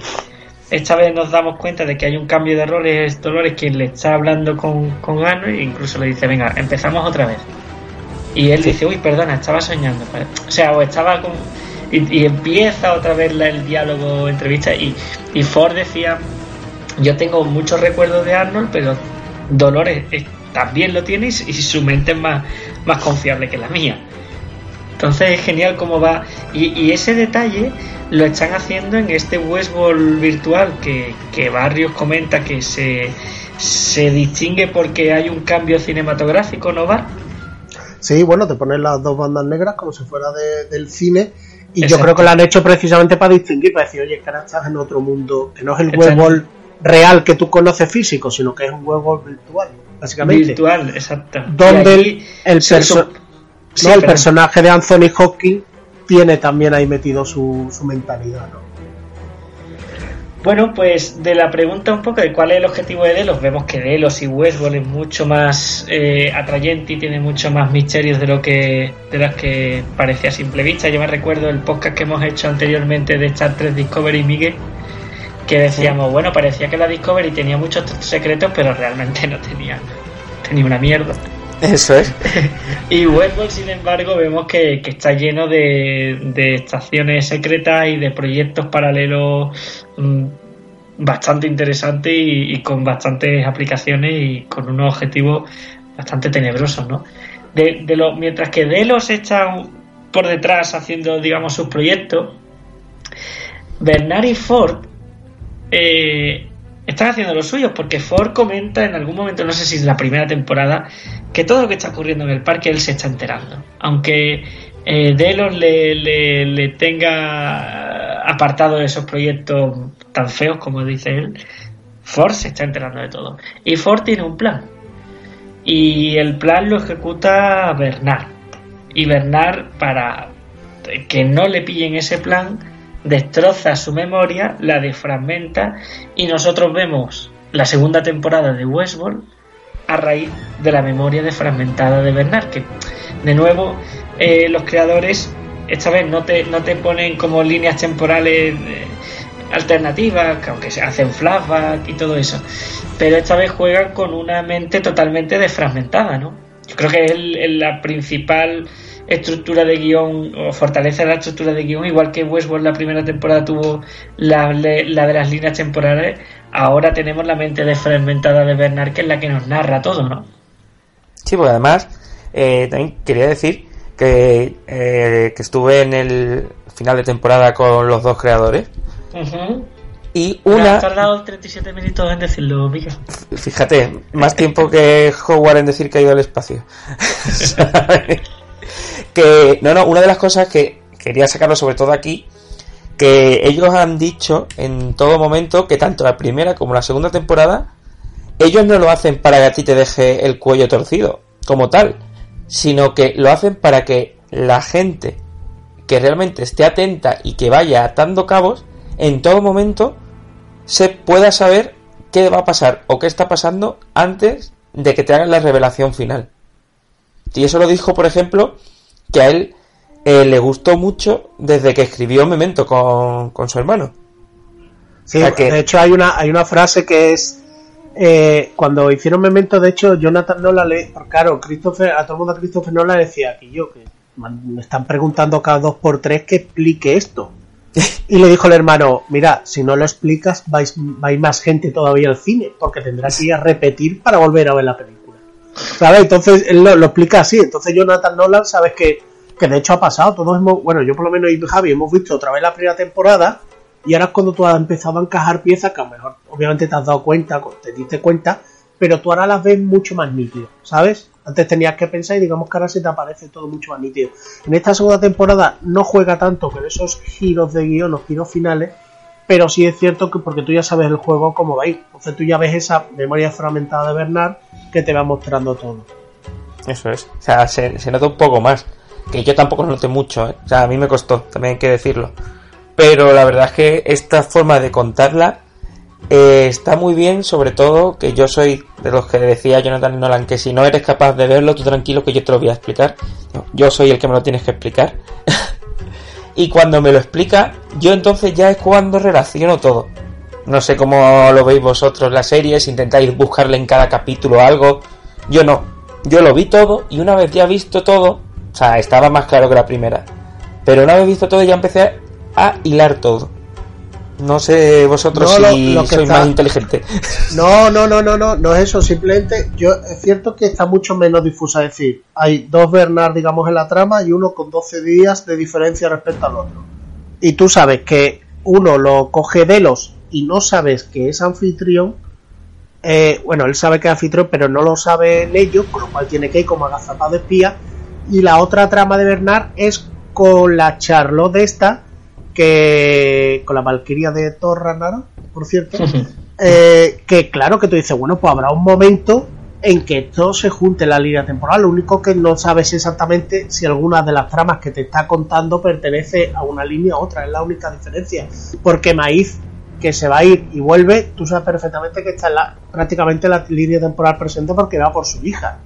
Esta vez nos damos cuenta de que hay un cambio de roles, es Dolores quien le está hablando con, con Arnold e incluso le dice, venga, empezamos otra vez. Y él dice, uy, perdona, estaba soñando. O sea, o estaba con... Y, empieza otra vez el diálogo, entrevista, y, y Ford decía, yo tengo muchos recuerdos de Arnold, pero Dolores también lo tiene y, su mente es más, más confiable que la mía. Entonces es genial cómo va. Y, ese detalle lo están haciendo en este Westworld virtual que, que Barrios comenta que se, se distingue porque hay un cambio cinematográfico, ¿no, Bar? Sí, bueno, te ponen las dos bandas negras como si fuera de- del cine. Y yo creo que lo han hecho precisamente para distinguir, para decir, oye, que ahora estás en otro mundo, que no es el. Westworld real que tú conoces físico, sino que es un Westworld virtual, básicamente. Virtual, exacto. Donde el, el, perso- Sí, personaje de Anthony Hopkins tiene también ahí metido su, su mentalidad, ¿no? Bueno, pues de la pregunta un poco de cuál es el objetivo de Delos, vemos que Delos y Westworld es mucho más eh, atrayente y tiene mucho más misterios de lo que de las que parecía a simple vista. Yo me recuerdo el podcast que hemos hecho anteriormente de Star Trek Discovery Miguel, que decíamos, bueno, parecía que la Discovery tenía muchos secretos, pero realmente no tenía, tenía una mierda. Eso es. Y Westworld, sin embargo, vemos que, que está lleno de, de estaciones secretas y de proyectos paralelos mm, bastante interesantes y, con bastantes aplicaciones y con unos objetivos bastante tenebrosos, ¿no? De, mientras que Delos está por detrás haciendo, digamos, sus proyectos, Bernard y Ford eh, están haciendo los suyos porque Ford comenta en algún momento, no sé si es la primera temporada, que todo lo que está ocurriendo en el parque él se está enterando. Aunque eh, Delos le, le, le tenga apartado de esos proyectos tan feos como dice él, Ford se está enterando de todo. Y Ford tiene un plan. Y el plan lo ejecuta Bernard. Y Bernard, para que no le pillen ese plan, destroza su memoria, la defragmenta y nosotros vemos la segunda temporada de Westworld a raíz de la memoria defragmentada de Bernard, que de nuevo eh, los creadores esta vez no te, no te ponen como líneas temporales eh, alternativas, que aunque se hacen flashback y todo eso, pero esta vez juegan con una mente totalmente desfragmentada, ¿no? Yo creo que es el- el- la principal estructura de guion o fortaleza de la estructura de guion, igual que Westworld la primera temporada tuvo la, la de las líneas temporales, ahora tenemos la mente desfragmentada de Bernard, que es la que nos narra todo, ¿no? Sí, porque además eh, también quería decir que, eh, que estuve en el final de temporada con los dos creadores y una has tardado 37 minutos en decirlo, Miguel. Fíjate, más tiempo que Howard en decir que ha ido al espacio. Que, no, no, una de las cosas que quería sacarlo sobre todo aquí, que ellos han dicho en todo momento que tanto la primera como la segunda temporada, ellos no lo hacen para que a ti te deje el cuello torcido, como tal, sino que lo hacen para que la gente que realmente esté atenta y que vaya atando cabos, en todo momento se pueda saber qué va a pasar o qué está pasando antes de que te hagan la revelación final. Y eso lo dijo, por ejemplo, que a él eh, le gustó mucho desde que escribió Memento con, con su hermano. Sí, O sea que- de hecho hay una, hay una frase que es eh, cuando hicieron Memento, de hecho Jonathan Nolan le, claro, Christopher, a todo el mundo a Christopher Nolan le decía que yo que me están preguntando cada dos por tres que explique esto. Y le dijo el hermano, mira, si no lo explicas, vais, va a ir más gente todavía al cine, porque tendrás que ir a repetir para volver a ver la película. ¿Sabes? Entonces él lo, lo explica así. Entonces Jonathan Nolan, sabes que, que de hecho ha pasado. Todos hemos, bueno, yo por lo menos y Javi hemos visto otra vez la primera temporada y ahora es cuando tú has empezado a encajar piezas que a lo mejor obviamente te has dado cuenta, te diste cuenta, pero tú ahora las ves mucho más nítido, ¿sabes? Antes tenías que pensar y digamos que ahora se te aparece todo mucho más nítido. En esta segunda temporada no juega tanto con esos giros de guion o giros finales, pero sí es cierto que porque tú ya sabes el juego cómo va a ir. Entonces tú ya ves esa memoria fragmentada de Bernard que te va mostrando todo. Eso es. O sea, se, nota un poco más. Que yo tampoco lo noté mucho, ¿eh? O sea, a mí me costó, también hay que decirlo. Pero la verdad es que esta forma de contarla eh, está muy bien, sobre todo que yo soy de los que decía Jonathan Nolan que si no eres capaz de verlo, tú tranquilo que yo te lo voy a explicar. Yo soy el que me lo tienes que explicar. y cuando me lo explica, yo entonces ya es cuando relaciono todo. No sé cómo lo veis vosotros la serie, si intentáis buscarle en cada capítulo algo. Yo no. Yo lo vi todo y una vez ya visto todo, o sea, estaba más claro que la primera. Pero una vez visto todo ya empecé a hilar todo. No sé vosotros No, si lo que sois está- más inteligente. No, no, no, no, no, no es eso. Simplemente, yo es cierto que está mucho menos difusa. Es decir, hay dos Bernard, digamos, en la trama y uno con 12 días de diferencia respecto al otro. Y tú sabes que uno lo coge Delos y no sabes que es anfitrión. Eh, bueno, él sabe que es anfitrión, pero no lo saben ellos, con lo cual tiene que ir como agazapado de espía. Y la otra trama de Bernard es con la Charlotte de esta, que con la Valquiria de Thor Ragnarok, por cierto. Eh, que claro que tú dices, bueno, pues habrá un momento en que esto se junte en la línea temporal. Lo único que no sabes exactamente si alguna de las tramas que te está contando pertenece a una línea u otra. Es la única diferencia. Porque Maíz, que se va a ir y vuelve, tú sabes perfectamente que está en la, prácticamente en la línea temporal presente porque va por su hija.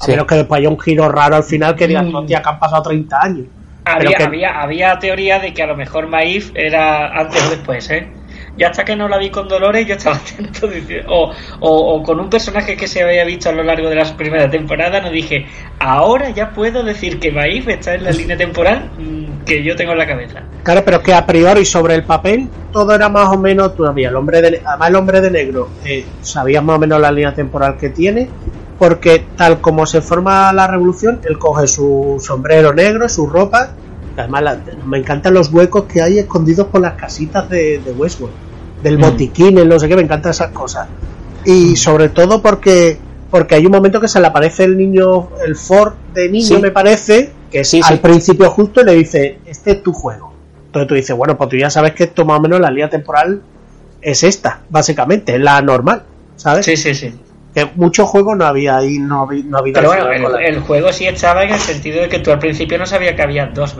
A Sí. menos que después haya un giro raro al final que digas, Mm. hostia, que han pasado 30 años. Había, que- había, había teoría de que a lo mejor Maíz era antes o después, ¿eh? Ya hasta que no la vi con Dolores, yo estaba atento. O, o, o con un personaje que se había visto a lo largo de las primeras temporadas, no dije, ahora ya puedo decir que Maíz está en la línea temporal mm, que yo tengo en la cabeza. Claro, pero es que a priori sobre el papel todo era más o menos todavía. El hombre de, además el hombre de negro eh, sabías más o menos la línea temporal que tiene, porque tal como se forma la revolución, él coge su sombrero negro, su ropa. Además, la- me encantan los huecos que hay escondidos por las casitas de, de Westworld, del Mm. botiquín, el no sé qué, me encantan esas cosas. Y sobre todo porque porque hay un momento que se le aparece el niño, el Ford de niño, Sí. me parece, que Sí, al sí. principio justo le dice, este es tu juego. Entonces tú dices, bueno, pues tú ya sabes que esto más o menos la línea temporal es esta, básicamente, es la normal, ¿sabes? Sí, sí, sí. Que muchos juegos no había ahí, no había, no había Pero bueno, el, juego sí estaba en el sentido de que tú al principio no sabías que había dos.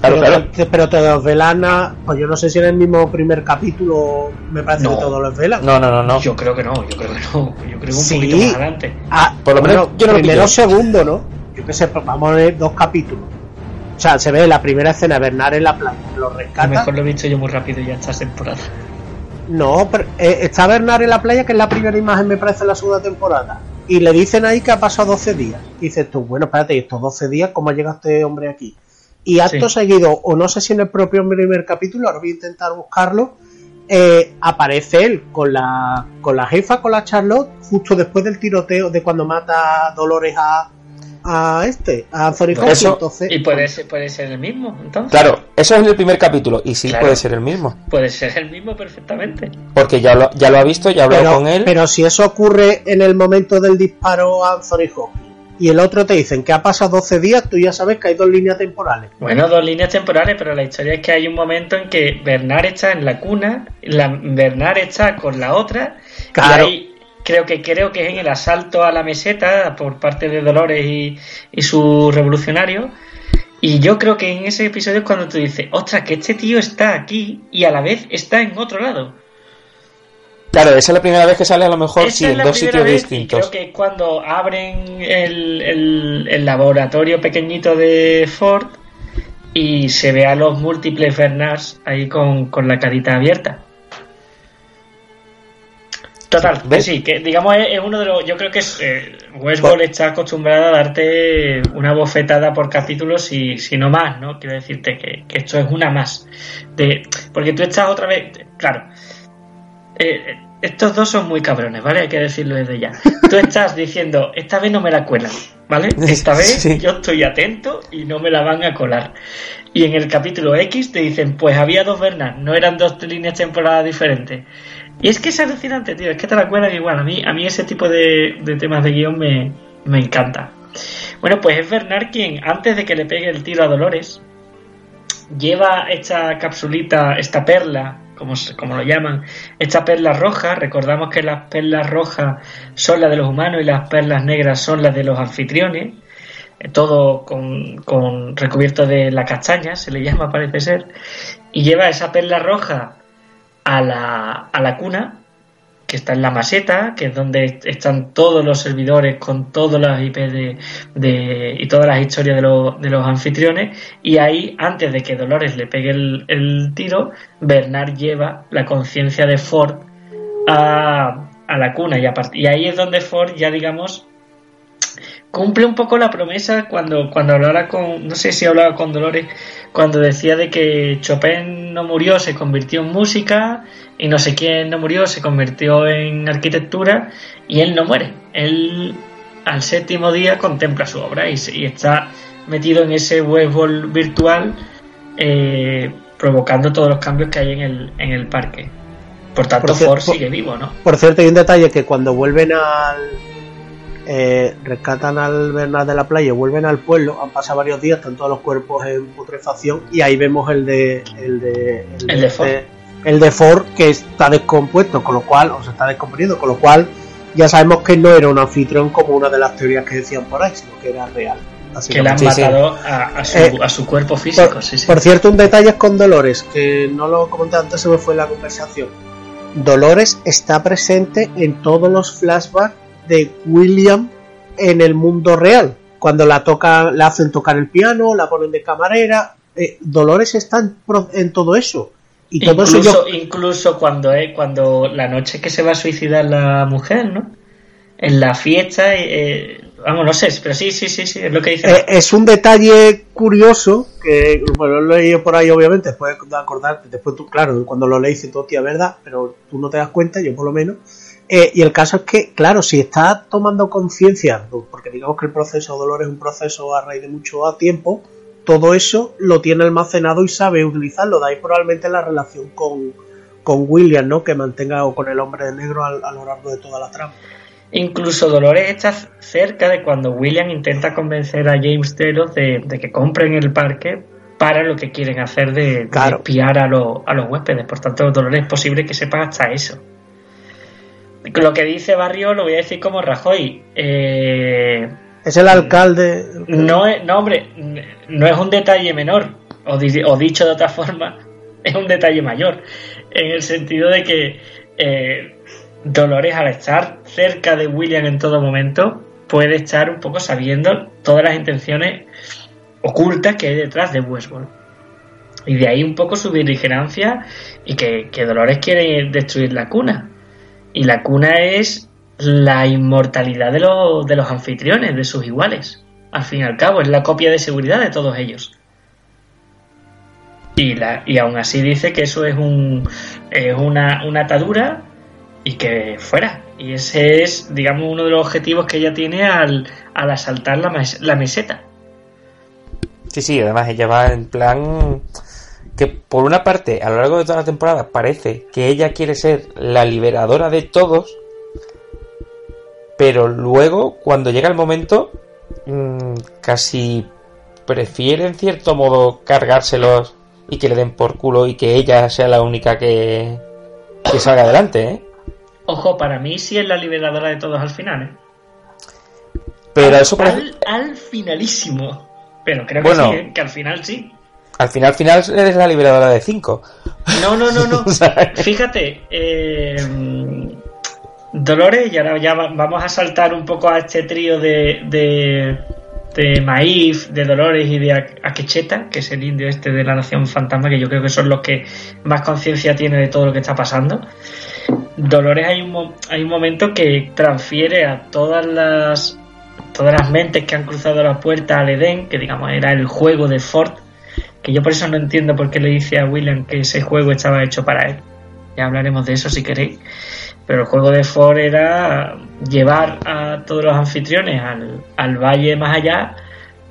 Claro, pero, claro. te- pero te a- pues yo no sé si en el mismo primer capítulo me parece No. que todo lo desvelan. No, no, no, no. Yo creo que no, yo creo que no. Yo creo que un Sí. poquito más adelante. Ah, Por lo menos yo no lo primero segundo, ¿no? Yo qué sé, pues vamos a ver dos capítulos. O sea, se ve la primera escena, Bernard en la playa, lo A lo rescata. mejor lo he visto yo muy rápido ya esta temporada. No, pero eh, está Bernard en la playa, que es la primera imagen, me parece, en la segunda temporada. Y le dicen ahí que ha pasado 12 días. Y dices tú, bueno, espérate, ¿y estos 12 días cómo ha llegado este hombre aquí? Y acto Sí. seguido, o no sé si en el propio primer capítulo, ahora voy a intentar buscarlo, eh, aparece él con la, con la jefa, con la Charlotte, justo después del tiroteo de cuando mata Dolores a, a este, a Anthony Hopkins. Eso- Entonces, Y puede ser, puede ser el mismo, entonces. Claro, eso es en el primer capítulo y sí Claro. puede ser el mismo. Puede ser el mismo perfectamente. Porque ya lo, ya lo ha visto, ya habló pero, con él. pero si eso ocurre en el momento del disparo a Anthony Hopkins y el otro te dicen que ha pasado 12 días, tú ya sabes que hay dos líneas temporales. Bueno, dos líneas temporales, pero la historia es que hay un momento en que Bernard está en la cuna, la, Bernard está con la otra, Claro. y ahí creo que creo que es en el asalto a la meseta por parte de Dolores y, y sus revolucionarios. Y yo creo que en ese episodio es cuando tú dices, ostras, que este tío está aquí y a la vez está en otro lado. Claro, esa es la primera vez que sale a lo mejor sí, en dos sitios vez, distintos. Y creo que es cuando abren el, el- el laboratorio pequeñito de Ford y se ve a los múltiples Bernards ahí con, con la carita abierta. Total, sí, que digamos es, es uno de los. Yo creo que es, eh, Westworld está acostumbrada a darte una bofetada por capítulo, si, si no más, ¿no? Quiero decirte que, que esto es una más. De, porque tú estás otra vez. Claro, eh, estos dos son muy cabrones, ¿vale? Hay que decirlo desde ya. Tú estás diciendo, esta vez no me la cuelan, ¿vale? Esta vez Sí. yo estoy atento y no me la van a colar. Y en el capítulo X te dicen, pues había dos Bernard, no eran dos líneas temporadas diferentes. Y es que es alucinante, tío, es que te la cuelan igual. A mí, a mí ese tipo de, temas de guion me, encanta. Bueno, pues es Bernard quien, antes de que le pegue el tiro a Dolores, lleva esta capsulita, esta perla, como, como lo llaman, esta perla roja. Recordamos que las perlas rojas son las de los humanos y las perlas negras son las de los anfitriones. Eh, Todo con, con recubierto de la castaña, se le llama, parece ser. Y lleva esa perla roja a la, a la cuna, que está en la maseta, que es donde están todos los servidores con todas las IP de, de- y todas las historias de, los- de los anfitriones. Y ahí, antes de que Dolores le pegue el, tiro, Bernard lleva la conciencia de Ford a, a la cuna. Y, y ahí es donde Ford ya, digamos, cumple un poco la promesa cuando, cuando hablaba con, no sé si hablaba con Dolores, cuando decía de que Chopin no murió, se convirtió en música, y no sé quién no murió, se convirtió en arquitectura, y él no muere. Él al séptimo día contempla su obra y, y está metido en ese Westworld virtual, eh, provocando todos los cambios que hay en el, en el parque. Por tanto, Por Ford sigue vivo, ¿no? Por cierto, hay un detalle que cuando vuelven al. Eh, rescatan al Bernard de la playa vuelven al pueblo, han pasado varios días, están todos los cuerpos en putrefacción y ahí vemos el de. El de, El de Ford. el de Ford que está descompuesto, con lo cual, o se está descomponiendo, con lo cual ya sabemos que no era un anfitrión como una de las teorías que decían por ahí, sino que era real. Así Que le han Sí, sí. matado a, a su, Eh, a su cuerpo físico, Por, sí, sí. por cierto, un detalle es con Dolores, que no lo comenté antes, se me fue en la conversación. Dolores está presente en todos los flashbacks de William en el mundo real. Cuando la toca, la hacen tocar el piano, la ponen de camarera. eh, Dolores está en, en todo eso. Y todo eso incluso, yo. incluso cuando es cuando la noche que se va a suicidar la mujer, ¿no? En la fiesta, eh, vamos, no sé, pero sí, sí, sí, sí, es lo que dice. Eh, es un detalle curioso que, bueno, lo he leído por ahí, obviamente, después de acordarte, después tú, claro, cuando lo leíste todo, tía, verdad, pero tú no te das cuenta, yo por lo menos. Eh, y el caso es que, claro, si está tomando conciencia, porque digamos que el proceso de dolor es un proceso a raíz de mucho tiempo, todo eso lo tiene almacenado y sabe utilizarlo. De ahí probablemente la relación con, con William, ¿no? Que mantenga o con el hombre de negro a, a lo largo de toda la trama. Incluso Dolores está cerca de cuando William intenta convencer a James Taylor de, de que compren el parque para lo que quieren hacer de, espiar a, los- a los huéspedes. Por tanto, Dolores es posible que sepa hasta eso. Lo que dice Barrio lo voy a decir como Rajoy. Eh, Es el alcalde. no, es, no, hombre, no es un detalle menor, o, di- o dicho de otra forma, es un detalle mayor, en el sentido de que eh, Dolores, al estar cerca de William en todo momento, puede estar un poco sabiendo todas las intenciones ocultas que hay detrás de Westworld. Y de ahí un poco su beligerancia y que, que Dolores quiere destruir la cuna. Y la cuna es la inmortalidad de, los de los anfitriones, de sus iguales. Al fin y al cabo, es la copia de seguridad de todos ellos. Y, la, y aún así dice que eso es, un, es una, una atadura y que fuera. Y ese es, digamos, uno de los objetivos que ella tiene al, al asaltar la, la meseta. Sí, sí, además ella va en plan que por una parte a lo largo de toda la temporada parece que ella quiere ser la liberadora de todos, pero luego cuando llega el momento mm, casi prefiere en cierto modo cargárselos y que le den por culo y que ella sea la única que, que salga adelante, ¿eh? Ojo, para mí sí es la liberadora de todos al final, ¿eh? Pero al, eso parece... al, al finalísimo. Pero creo Bueno. que sí, ¿eh? que al final sí. Al final, al final eres la liberadora de cinco. No, no, no, no. Fíjate, eh, Dolores, y ahora ya va- vamos a saltar un poco a este trío de, de, de Maíz, de Dolores y de A- Akecheta, que es el indio este de la Nación Fantasma, que yo creo que son los que más conciencia tiene de todo lo que está pasando. Dolores hay un, hay un momento que transfiere a todas las todas las mentes que han cruzado la puerta al Edén, que digamos era el juego de Ford, que yo por eso no entiendo por qué le dice a William que ese juego estaba hecho para él. Ya hablaremos de eso si queréis. Pero el juego de Ford era llevar a todos los anfitriones al, al valle más allá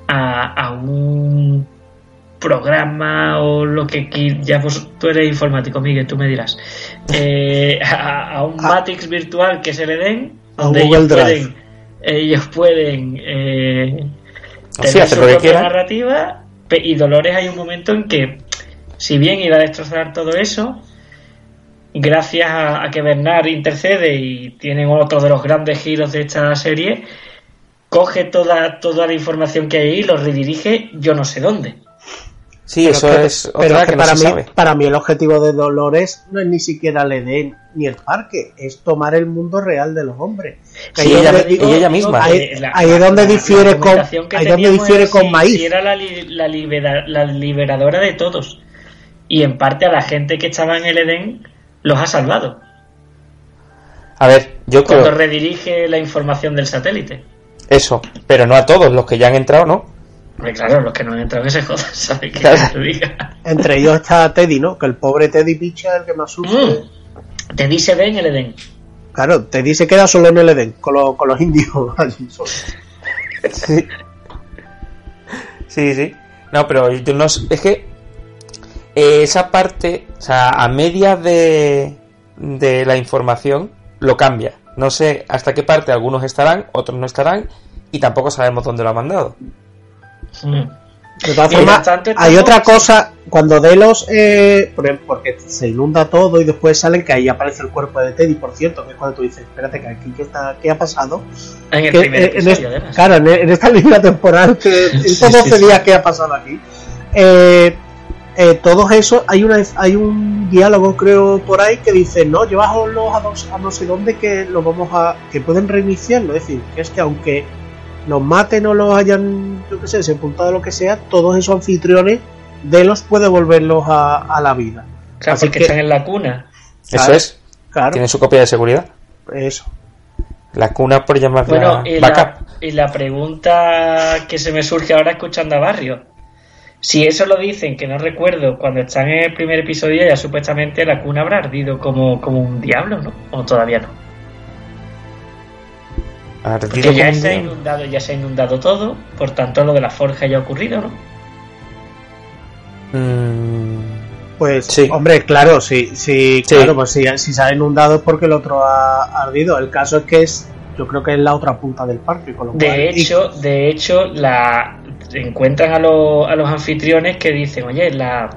a, a un programa o lo que ya vos, tú eres informático Miguel tú me dirás Eh, a, a un Matrix virtual que se le den donde ellos pueden ellos pueden eh, Sí, tener su propia quieran. narrativa y Dolores hay un momento en que si bien iba a destrozar todo eso gracias a, a que Bernard intercede y tienen otro de los grandes giros de esta serie coge toda toda la información que hay ahí y lo redirige yo no sé dónde Sí, Pero eso que- es pero otra que que no para, se mí, sabe. para mí el objetivo de Dolores no es ni siquiera el Edén ni el parque, es tomar el mundo real de los hombres. Sí, ella- y ella misma. Ahí, es donde difiere la con, ahí es donde difiere era con si- Maíz. si era la, la, libera- la liberadora de todos y en parte a la gente que estaba en el Edén los ha salvado A ver, yo cuando creo redirige la información del satélite eso, pero no a todos los que ya han entrado, ¿no? Claro, los que no han entrado que se jodan, ¿sabes qué Claro. te diga? Entre ellos está Teddy, ¿no? Que el pobre Teddy Picha es el que más sufre. Mm. Te dice ve en el Edén. Claro, Teddy se queda solo en el Edén, con, los- con los indios allí solo. Sí. Sí, sí. No, pero yo no es que eh, esa parte, o sea, a medias de, de la información lo cambia. No sé hasta qué parte algunos estarán, otros no estarán y tampoco sabemos dónde lo ha mandado. Mm. De todas formas, hay otra cosa, cuando Delos, eh, por ejemplo, porque se inunda todo y después salen que ahí aparece el cuerpo de Teddy, por cierto, que es cuando tú dices, espérate, que aquí qué, está, qué ha pasado. En el Que, primer eh, en episodio, este- además. claro, en, en esta línea temporal, que Sí, estos sí, 12 sí. días que ha pasado aquí, eh, eh, todos esos, hay, una, hay un diálogo, creo, por ahí que dice, no, llévalos a, dos- a no sé dónde que los vamos a, que pueden reiniciarlo, es decir, que es que aunque los maten o los hayan, yo qué sé, sepultado o lo que sea, todos esos anfitriones de los puede volverlos a, a la vida. Claro, Así porque que- están en la cuna. Eso es. Claro, Tiene su copia de seguridad. eso. La cuna por llamarla Bueno, y backup. la, y la pregunta que se me surge ahora escuchando a Barrio. Si eso lo dicen, que no recuerdo, cuando están en el primer episodio ya supuestamente la cuna habrá ardido como, como un diablo, ¿no? O todavía no. Ardido Porque ya se, ha inundado, ya se ha inundado todo, por tanto lo de la forja ya ha ocurrido, ¿no? Mm, Pues, Sí. hombre, claro, sí, sí, Sí. claro, pues si, si se ha inundado es porque el otro ha ardido. El caso es que es, yo creo que es la otra punta del parque, con lo cual. De y- hecho, de hecho, la encuentran a, los- a los anfitriones que dicen, oye, la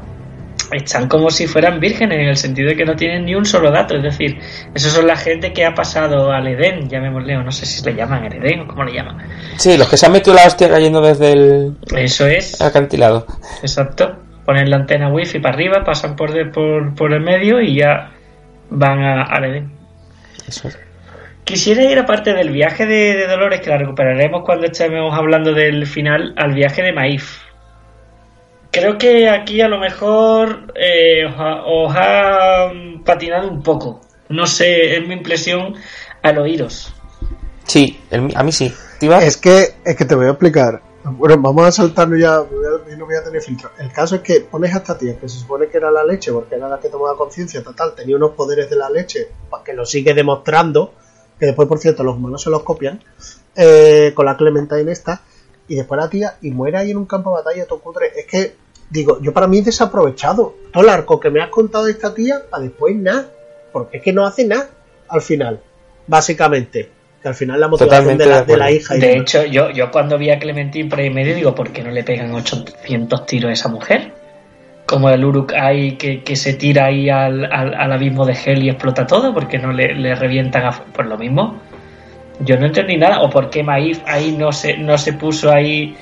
están como si fueran vírgenes en el sentido de que no tienen ni un solo dato, es decir, esos son la gente que ha pasado al Edén, llamémosle, o no sé si le llaman el Edén o cómo le llaman. Sí, los que se han metido la hostia cayendo desde el Eso es, acantilado. exacto. Ponen la antena wifi para arriba, pasan por, de- por, por el medio y ya van a- al Edén. Eso es. Quisiera ir aparte del viaje de, de Dolores, que la recuperaremos cuando estemos hablando del final, al viaje de Maíz. Creo que aquí a lo mejor eh, os, ha, os ha, patinado un poco. No sé, es mi impresión al oíros. Sí, el- a mí sí. Es que, es que te voy a explicar. Bueno, vamos a saltarnos ya, voy a- hoy no voy a tener filtro. El caso es que pones a esta tía, que se supone que era la leche, porque era la que tomaba conciencia, total, tenía unos poderes de la leche, pa- que lo sigue demostrando, que después, por cierto, los humanos se los copian, eh, con la Clementine esta, y después la tía, y muere ahí en un campo de batalla todo cutre. Es que, digo, yo para mí es desaprovechado. Todo el arco que me has contado de esta tía, para después nada. Porque es que no hace nada al final, básicamente. Que al final la motivación Totalmente de la, de de la hija y De demás. hecho, yo, yo cuando vi a Clementine por ahí medio digo, ¿por qué no le pegan 800 tiros a esa mujer? Como el Uruk ahí que, que se tira ahí al, al, al abismo de Hell y explota todo, porque no le, le revientan a, por lo mismo. Yo no entendí nada, o por qué Maif ahí no se, no se puso ahí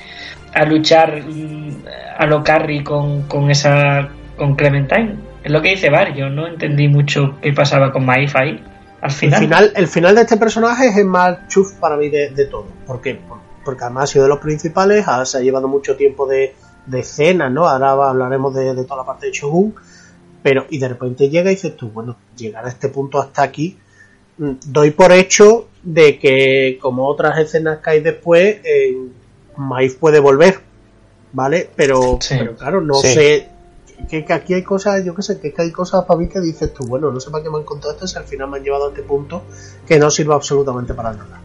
a luchar mm, a lo Carrie con, con esa con Clementine. Es lo que dice Bar, yo no entendí mucho qué pasaba con Maif ahí. Al El final, el final de este personaje es el más chuf para mí de, de todo. ¿Por qué? Por- Porque además ha sido de los principales, ha- se ha llevado mucho tiempo de, de escena, ¿no? Ahora hablaremos de, de toda la parte de Shogun. Pero, y de repente llega y dices tú, bueno, llegar a este punto hasta aquí, mm, doy por hecho de que, como otras escenas que hay después, eh, Maif puede volver, ¿vale? Pero, Sí. pero claro, no Sí. sé. Que, que aquí hay cosas, yo qué sé, que, es que hay cosas para mí que dices tú, bueno, no sé para qué me han contado esto si al final me han llevado a este punto que no sirve absolutamente para nada.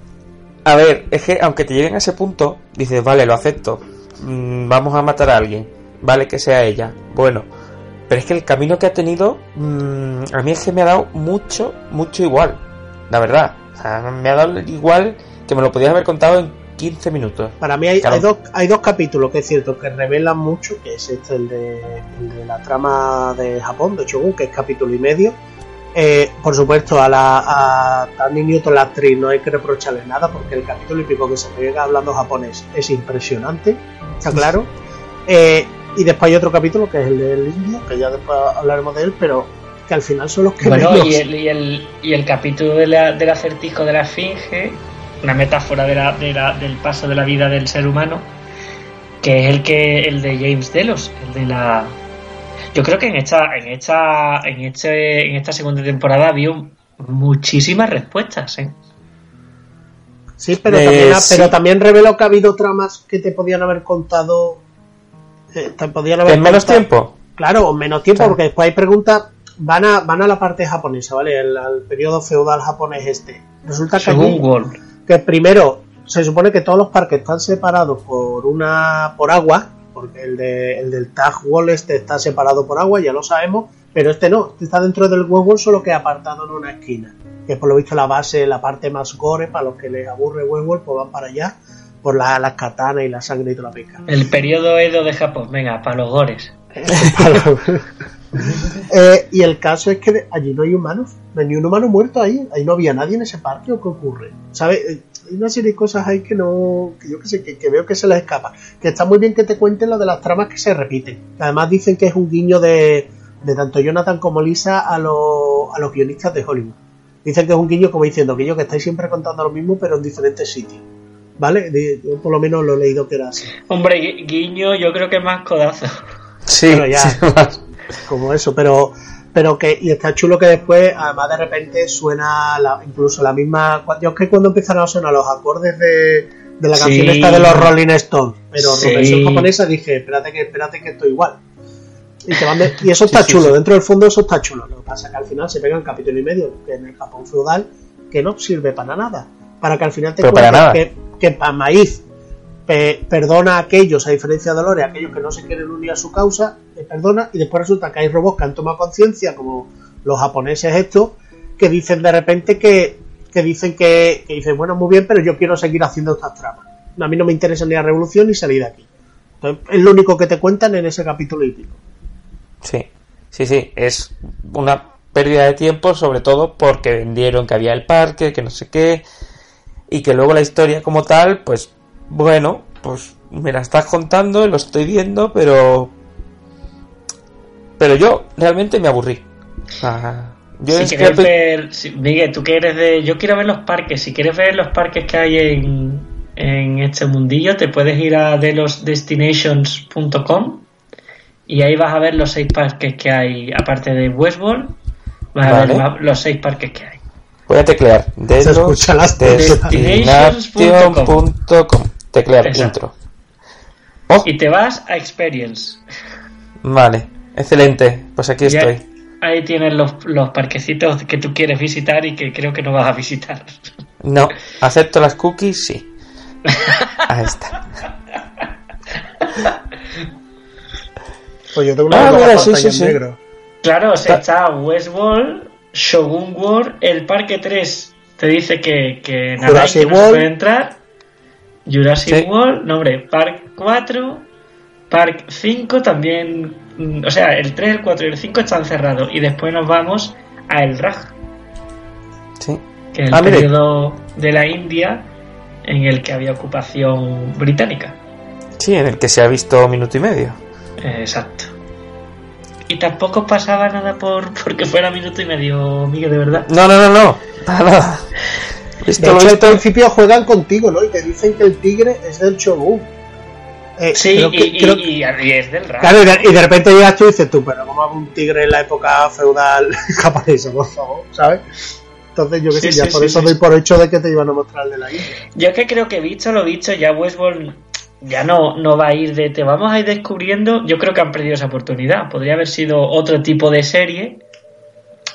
A ver, es que aunque te lleguen a ese punto, dices, vale, lo acepto. Mm, vamos a matar a alguien. Vale que sea ella. Bueno. Pero es que el camino que ha tenido, mm, a mí es que me ha dado mucho, mucho igual. La verdad. O sea, me ha dado igual que me lo podías haber contado en 15 minutos. Para mí hay, Claro. hay, dos, hay dos capítulos que es cierto que revelan mucho, que es este, el de, el de la trama de Japón, de Shogun, que es capítulo y medio. Eh, por supuesto, a la a Tani Newton, la actriz, no hay que reprocharle nada, porque el capítulo y pico que se pega hablando japonés es impresionante, está claro. Eh, y después hay otro capítulo que es el del indio, que ya después hablaremos de él, pero que al final son los que Bueno, menos- y el, y, el, y el capítulo de la- del acertijo de la esfinge, una metáfora de la, de la- del paso de la vida del ser humano, que es el que el de James Delos, el de la yo creo que en esta en esta en este en esta segunda temporada había muchísimas respuestas, ¿eh? Sí, pero, Eh, también, sí. pero también reveló que ha habido tramas que te podían haber contado. eh, te podían haber ¿En menos tiempo? Claro, en menos tiempo, Claro. porque después hay preguntas. Van a, van a la parte japonesa, ¿vale? El, al periodo feudal japonés este. Resulta que, Según allí- Wall. Que primero se supone que todos los parques están separados por una por agua, porque el, de, el del Tag Wall este está separado por agua, ya lo sabemos, pero este no, este está dentro del Westworld solo que apartado en una esquina, que es por lo visto la base, la parte más gore, para los que les aburre Westworld, pues van para allá, por la- las katanas y la sangre y toda la pesca. El periodo Edo de Japón, venga, para los gores. Eh, y el caso es que de- allí no hay humanos, no hay ni un humano muerto ahí, ahí no había nadie en ese parque o qué ocurre, ¿sabes? Eh, Hay una serie de cosas ahí que no, que yo que sé, que, que veo que se les escapa, que está muy bien que te cuenten lo de las tramas que se repiten, además dicen que es un guiño de, de tanto Jonathan como Lisa a, los a los guionistas de Hollywood, dicen que es un guiño como diciendo que yo que estáis siempre contando lo mismo pero en diferentes sitios, ¿vale? Yo por lo menos lo he leído que era así. Hombre, Gui- Guiño, yo creo que es más codazo. Sí, Bueno, ya. sí, más. Como eso, pero pero que y está chulo que después además de repente suena la- incluso la misma yo es que cuando empezaron a sonar los acordes de, de la Sí. canción esta de los Rolling Stones pero Sí. versión japonesa dije espérate que espérate que estoy igual y, te van de- y eso está Sí, chulo dentro del fondo eso está chulo lo que pasa es que al final se pega un capítulo y medio que en el Japón feudal que no sirve para nada para que al final te Pero para cuenten nada. que, que para maíz pe- perdona a aquellos, a diferencia de Dolores, a aquellos que no se quieren unir a su causa, le perdona, y después resulta que hay robots que han tomado conciencia, como los japoneses estos, que dicen de repente que, dicen que, dicen, bueno, muy bien, pero yo quiero seguir haciendo estas tramas. A mí no me interesa ni la revolución ni salir de aquí. Entonces, es lo único que te cuentan en ese capítulo y pico. Sí, sí, sí, es una pérdida de tiempo, sobre todo porque vendieron que había el parque, que no sé qué, y que luego la historia como tal, pues bueno, pues me la estás contando, lo estoy viendo, pero... Pero yo realmente me aburrí. Ah, yo si es que quieres pri- ver, si- Miguel, tú que eres de. Yo quiero ver los parques. Si quieres ver los parques que hay en, en este mundillo, te puedes ir a delosdestinations.com y ahí vas a ver los seis parques que hay, aparte de Westworld, vas a ver la- los seis parques que hay. Voy a teclear. De Se escucha las destination.com. Teclear Exacto. intro. Oh. Y te vas a Experience. Vale, excelente. Pues aquí Ya- estoy. Ahí tienes los, los parquecitos que tú quieres visitar y que creo que no vas a visitar. No, acepto las cookies, sí. Ahí está. Pues yo tengo Ah, una mira, mira, sí, sí, en sí. negro. Claro, o sea, Está- Westworld, Shogun World, el Parque 3 te dice que, que nada, que no se puede entrar. Jurassic Sí. World, no hombre, Park 4, Park 5 también, mm, o sea, el 3, el 4 y el 5 están cerrados y después nos vamos a El Raj, Sí. que es el Ah, mire. periodo de la India en el que había ocupación británica. Sí, en el que se ha visto minuto y medio. Exacto. Y tampoco pasaba nada por porque fuera minuto y medio, Miguel, de verdad. No, no, no, no. Para nada. De Esto lo hecho, al principio juegan contigo, ¿no? Y te dicen que el tigre es del Shogun. Eh, Sí, creo que- y, y- creo- y- y es del rap. Claro, y de, y de repente llegas tú y dices tú, pero ¿cómo hago un tigre en la época feudal japonesa, por favor? ¿Sabes? Entonces yo que Sí, sé, ya sí, por sí, eso sí. doy por hecho de que te iban a mostrar el de la India. Yo es que creo que visto lo visto, ya Westworld ya no, no va a ir de te vamos a ir descubriendo. Yo creo que han perdido esa oportunidad. Podría haber sido otro tipo de serie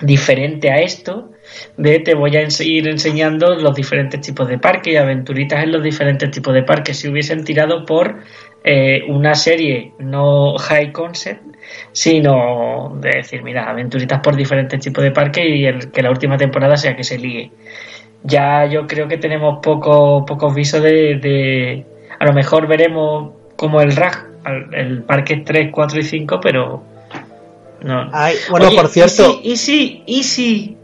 diferente a esto, de te voy a ens- ir enseñando los diferentes tipos de parques y aventuritas en los diferentes tipos de parques. Si hubiesen tirado por eh, una serie no high concept, sino de decir, mira, aventuritas por diferentes tipos de parques y el, que la última temporada sea que se líe. Ya yo creo que tenemos poco, pocos visos de, A lo mejor veremos como el RAG, el parque 3, 4 y 5, pero... No. Ay, bueno, Oye, por cierto, Y sí, y sí,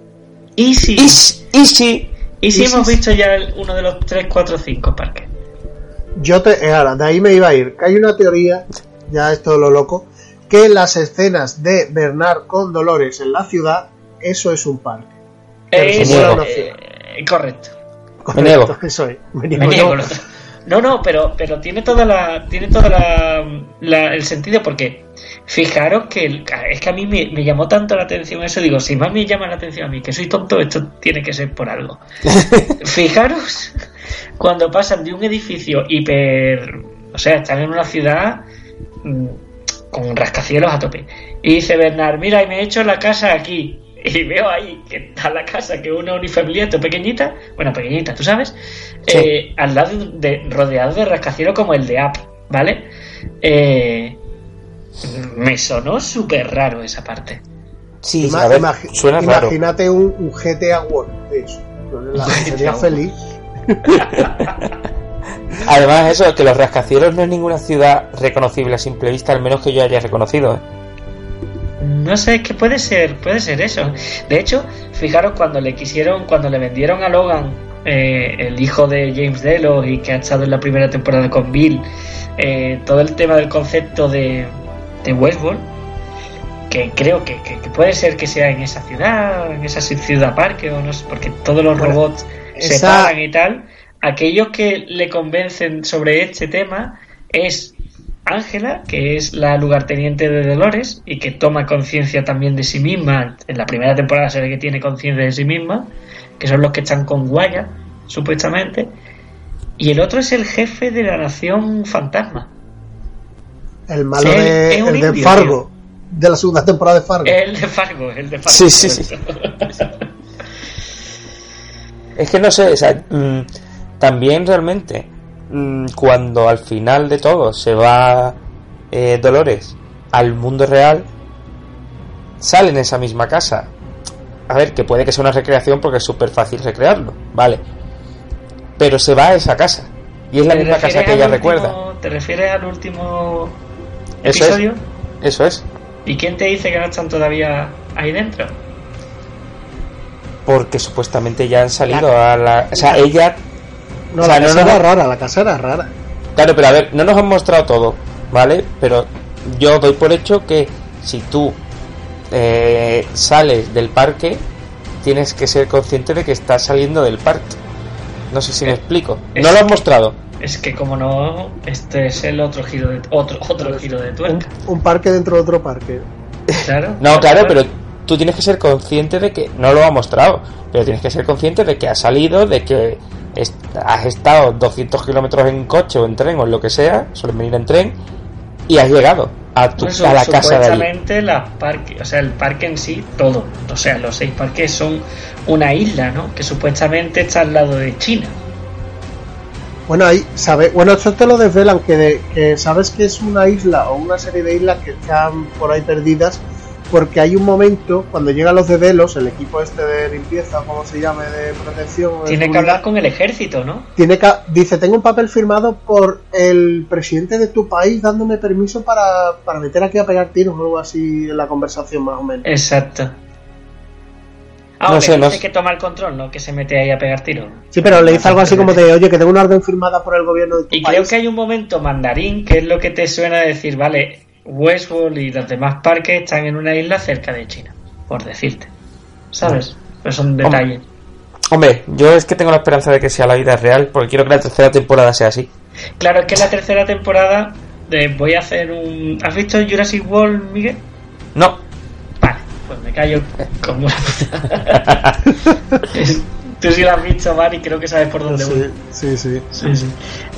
y sí, Y, s- y sí. y sí y sí, hemos visto ya el- uno de los 3, 4, 5 parques. yo te. eh, ahora, de ahí me iba a ir. Que hay una teoría, ya esto de lo loco, que las escenas de Bernard con Dolores en la ciudad, eso es un parque. Eh, eso eh, correcto. Me niego. Eso es. Me Me niego. No, no, pero, pero tiene toda la, tiene toda la, la- el sentido porque fijaros que el- es que a mí me, me llamó tanto la atención eso, digo, si más me llama la atención a mí que soy tonto, esto tiene que ser por algo. Fijaros cuando pasan de un edificio hiper, o sea, están en una ciudad mm, con rascacielos a tope. Y dice Bernard, mira, y me he hecho la casa aquí. Y veo ahí que está la casa, que es una unifamiliato pequeñita, bueno, pequeñita, tú sabes, Sí. eh, al lado de, rodeado de rascacielos como el de App, ¿vale? Eh, me sonó súper raro esa parte. Sí, Ima- ver, suena raro. Imagínate un, un GTA World de eso. La- sería feliz. Además, eso, que los rascacielos no es ninguna ciudad reconocible a simple vista, al menos que yo haya reconocido. ¿eh? No sé, es que puede ser, puede ser eso. De hecho, fijaros cuando le quisieron, cuando le vendieron a Logan, eh, el hijo de James Delos y que ha estado en la primera temporada con Bill, eh, todo el tema del concepto de, de Westworld, que creo que, que- que puede ser que sea en esa ciudad, en esa ciudad parque, o no sé, porque todos los Bueno, robots se paran y tal. Aquellos que le convencen sobre este tema es Ángela, que es la lugarteniente de Dolores y que toma conciencia también de sí misma. En la primera temporada se ve que tiene conciencia de sí misma, que son los que están con Guaya, supuestamente. Y el otro es el jefe de la nación fantasma. El malo Sí, de, el de indio, Fargo. De la segunda temporada de Fargo. El de Fargo, el de Fargo. Sí, sí, sí. Es que no sé, o sea, mm, también realmente, mm, cuando al final de todo se va eh, Dolores al mundo real, sale en esa misma casa. A ver, que puede que sea una recreación porque es súper fácil recrearlo, vale. Pero se va a esa casa. Y es la ¿Te misma casa que ella recuerda. ¿Te refieres al último Eso es. Eso es. ¿Y quién te dice que no están todavía ahí dentro? Porque supuestamente ya han salido a la... O sea, ella no, o sea, la no casa nos- era rara, la casa era rara. Claro, pero a ver, no nos han mostrado todo, ¿vale? Pero yo doy por hecho que si tú eh, sales del parque, tienes que ser consciente de que estás saliendo del parque. No sé si me Eh, explico. No lo han mostrado. Es que como no, este es el otro giro de otro otro giro de Un, tuerca. un parque dentro de otro parque. Claro. No, claro, pero tú tienes que ser consciente de que no lo ha mostrado, pero tienes que ser consciente de que ha salido, de que has estado 200 kilómetros en coche o en tren o en lo que sea, suelen venir en tren, y has llegado a, tu, Pues, a la casa de allí. supuestamente las parques, o sea, el parque en sí, todo, o sea, los seis parques son una isla, ¿no? Que supuestamente está al lado de China. Bueno, ahí, sabe, bueno, eso te lo desvelan, que, de- que sabes que es una isla o una serie de islas que están por ahí perdidas, porque hay un momento, cuando llegan los de Delos, el equipo este de limpieza, como se llame, de protección. Tiene que hablar con el ejército, ¿no? tiene que, dice, tengo un papel firmado por el presidente de tu país dándome permiso para, para meter aquí a pegar tiros o algo así en la conversación más o menos. Exacto. Ah, No sé, no sé. que toma el control, ¿no? Que se mete ahí a pegar tiros. Sí, pero le dice algo así como de, oye, que tengo una orden firmada por el gobierno de tu Y país. creo que hay un momento mandarín que es lo que te suena a decir, vale, Westworld y los demás parques están en una isla cerca de China, por decirte. ¿Sabes? Pero son detalles. Hombre, yo es que tengo la esperanza de que sea la vida real, porque quiero que la tercera temporada sea así. Claro, es que la tercera temporada de- voy a hacer un... ¿Has visto Jurassic World, Miguel? No, pues me callo como una puta. Tú sí la has visto, Mari, creo que sabes por dónde voy. Sí, sí, sí. Sí.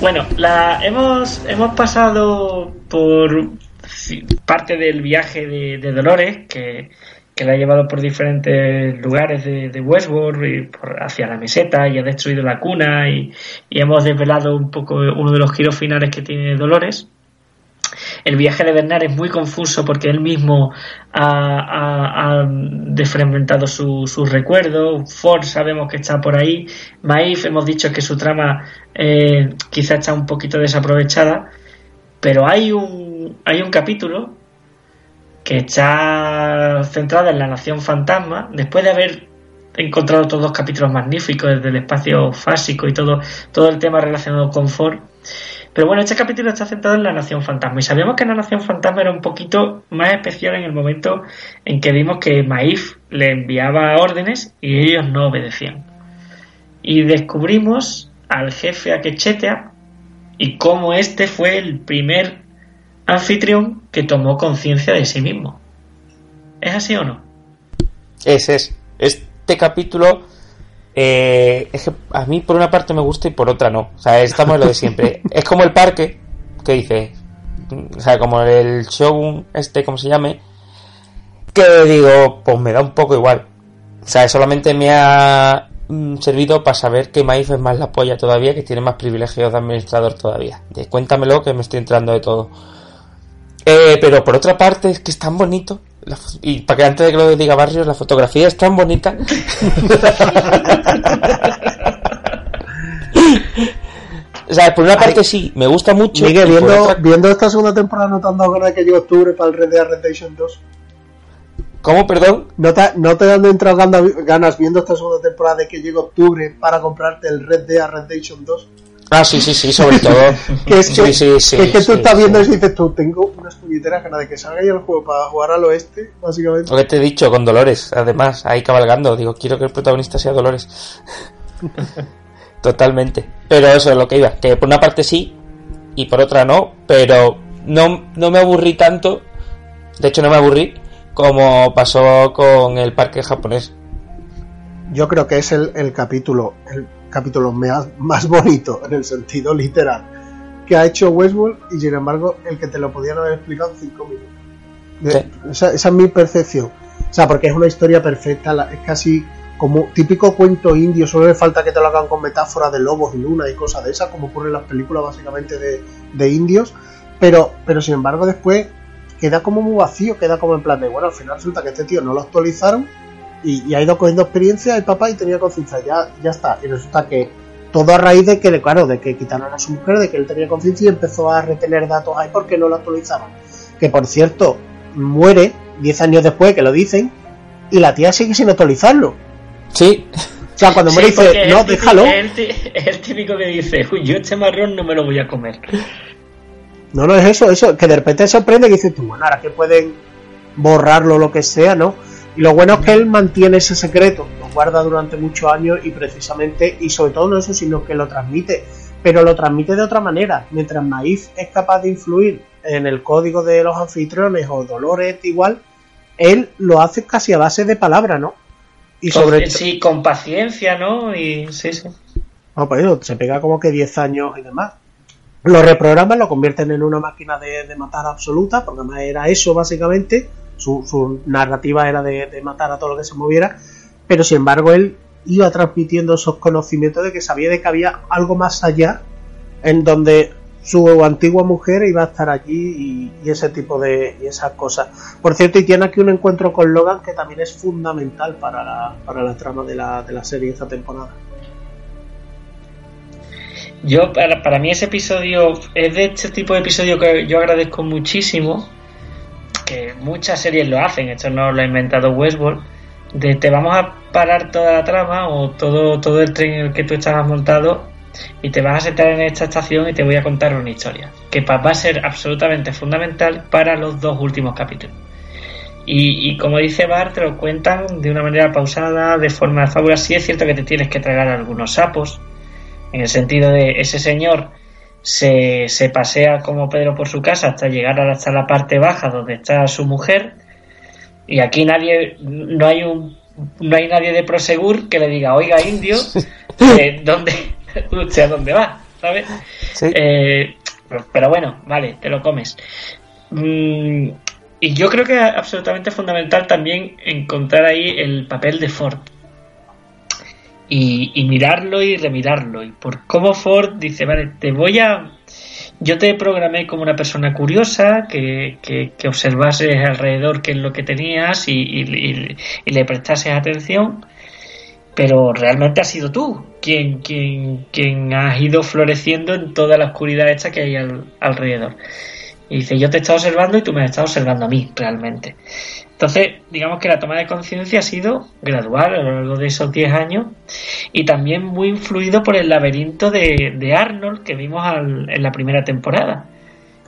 Bueno, la, hemos, hemos pasado por parte del viaje de, de Dolores, que, que la ha llevado por diferentes lugares de, de Westworld, y por- hacia la meseta, y ha destruido la cuna, y, y hemos desvelado un poco uno de los giros finales que tiene Dolores. El viaje de Bernard es muy confuso porque él mismo ha, ha- desfragmentado su- sus recuerdos. Ford sabemos que está por ahí. Maif hemos dicho que su trama eh, quizá está un poquito desaprovechada. Pero hay un, hay un capítulo que está centrado en la nación fantasma. Después de haber encontrado todos los capítulos magníficos desde el espacio fásico y todo, todo el tema relacionado con Ford. Pero bueno, este capítulo está centrado en la Nación Fantasma. Y sabíamos que la Nación Fantasma era un poquito más especial en el momento en que vimos que Maif le enviaba órdenes y ellos no obedecían. Y descubrimos al jefe Akechetea y cómo este fue el primer anfitrión que tomó conciencia de sí mismo. ¿Es así o no? ese es. Este capítulo eh, es que a mí por una parte me gusta y por otra no. O sea, estamos en lo de siempre. es como el parque, que dice, o sea, como el show este, como se llame, que digo, pues me da un poco igual. O sea, solamente me ha mm, servido para saber que Maif es más la polla todavía, que tiene más privilegios de administrador todavía. De, cuéntamelo que me estoy entrando de todo. Eh, pero por otra parte es que es tan bonito. La y para que antes de que lo diga Barrios, la fotografía es tan bonita. o sea, por una parte sí, me gusta mucho. Miguel, viendo, otra- viendo esta segunda temporada, ¿no te han dado ganas de que llegue octubre para el Red Dead Redemption 2? ¿Cómo, perdón? ¿No te, no te han entrado ganas viendo esta segunda temporada de que llegue octubre para comprarte el Red Dead Redemption 2? Ah, sí, sí, sí, sobre todo. Que es que, sí, sí, que es que tú sí, estás viendo eso y dices tú, tengo unas puñeteras ganas de que salga ya el juego para jugar al oeste, básicamente. Lo que te he dicho, con Dolores, además, ahí cabalgando. Digo, quiero que el protagonista sea Dolores. Totalmente. Pero eso es lo que iba. Que por una parte sí y por otra no. Pero no, no me aburrí tanto. De hecho, no me aburrí como pasó con el parque japonés. Yo creo que es el, el capítulo, el capítulo más, más bonito en el sentido literal que ha hecho Westworld y sin embargo el que te lo podían haber explicado en cinco minutos. Sí. esa, esa es mi percepción. O sea, porque es una historia perfecta, la- es casi como típico cuento indio, solo le falta que te lo hagan con metáforas de lobos y luna y cosas de esas, como ocurre en las películas básicamente de, de indios, pero, pero sin embargo después queda como muy vacío, queda como en plan de, bueno, al final resulta que este tío no lo actualizaron y, y ha ido cogiendo experiencia el papá y tenía conciencia, ya, ya está, y resulta que todo a raíz de que, claro, de que quitaron a su mujer, de que él tenía conciencia y empezó a retener datos ahí porque no lo actualizaban. Que por cierto, muere 10 años después que lo dicen y la tía sigue sin actualizarlo. Sí, O sea, cuando muere Sí, dice, no, típico- déjalo. Es el, ti- es el típico que dice, uy, yo este marrón no me lo voy a comer. No, no es eso, eso, que de repente sorprende que dices tú, bueno, ahora que pueden borrarlo o lo que sea, ¿no? Y lo bueno es que él mantiene ese secreto, lo guarda durante muchos años y precisamente, y sobre todo no eso, sino que lo transmite, pero lo transmite de otra manera. Mientras Maíz es capaz de influir en el código de los anfitriones o Dolores igual, él lo hace casi a base de palabra, ¿no? Y sobre sí, con paciencia, ¿no? Y sí, sí. No, pues eso, se pega como que 10 años y demás. Lo reprograman, lo convierten en una máquina de, de matar absoluta, porque además era eso básicamente. Su, su narrativa era de, matar a todo lo que se moviera. Pero sin embargo, él iba transmitiendo esos conocimientos de que sabía de que había algo más allá en donde su antigua mujer iba a estar allí y, ese tipo de esas cosas. Por cierto, y tiene aquí un encuentro con Logan que también es fundamental para la, para la trama de la, de la serie esta temporada. Yo, para, para mí ese episodio es de este tipo de episodio que yo agradezco muchísimo, que muchas series lo hacen, esto no lo ha inventado Westworld, de te vamos a parar toda la trama o todo, todo el tren en el que tú estabas montado y te vas a sentar en esta estación y te voy a contar una historia, que va a ser absolutamente fundamental para los dos últimos capítulos. Y, y como dice Bart, te lo cuentan de una manera pausada, de forma fábula. Sí es cierto que te tienes que tragar algunos sapos, en el sentido de ese señor se, se pasea como Pedro por su casa hasta llegar hasta la parte baja donde está su mujer y aquí nadie no hay un no hay nadie de Prosegur que le diga oiga indio eh, dónde usted a dónde va sabes Sí. Eh, pero bueno vale te lo comes. Mm, y yo creo que es absolutamente fundamental también encontrar ahí el papel de Ford y, y mirarlo y remirarlo. Y por cómo Ford dice, vale, te voy a... Yo te programé como una persona curiosa, que, que, que observases alrededor qué es lo que tenías y, y- le prestases atención, pero realmente has sido tú quien, quien, quien has ido floreciendo en toda la oscuridad esta que hay al- alrededor. Y dice, yo te he estado observando y tú me has estado observando a mí, realmente. Entonces, digamos que la toma de conciencia ha sido gradual a lo largo de esos 10 años y también muy influido por el laberinto de, de Arnold que vimos al- en la primera temporada.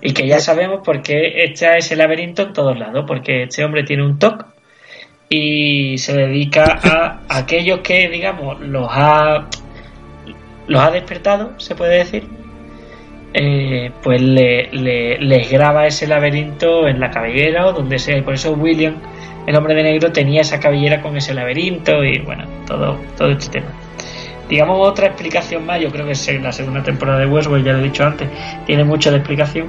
Y que ya sabemos por qué echa ese laberinto en todos lados, porque este hombre tiene un TOC y se dedica a aquellos que, digamos, los ha, los ha despertado, se puede decir, eh, pues le, le- les graba ese laberinto en la cabellera o donde sea. Por eso William, el hombre de negro, tenía esa cabellera con ese laberinto y bueno, todo, todo este tema. Digamos otra explicación más, yo creo que es en la segunda temporada de Westworld, ya lo he dicho antes, tiene mucho de explicación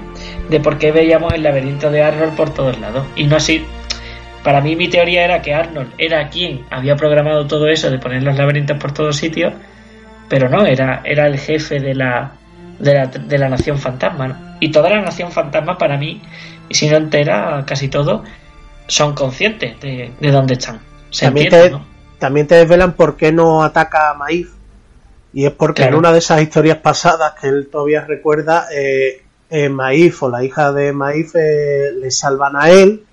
de por qué veíamos el laberinto de Arnold por todos lados. Y no así, para mí mi teoría era que Arnold era quien había programado todo eso de poner los laberintos por todos sitios, pero no, era, era el jefe de la, de la, de la nación fantasma. ¿no? Y toda la nación fantasma para mí, y si no entera, casi todo, son conscientes de, de dónde están. Se También te, ¿no? también te desvelan por qué no ataca a Maíz. Y es porque Claro. en una de esas historias pasadas que él todavía recuerda, eh, eh, Maíz o la hija de Maíz eh, le salvan a él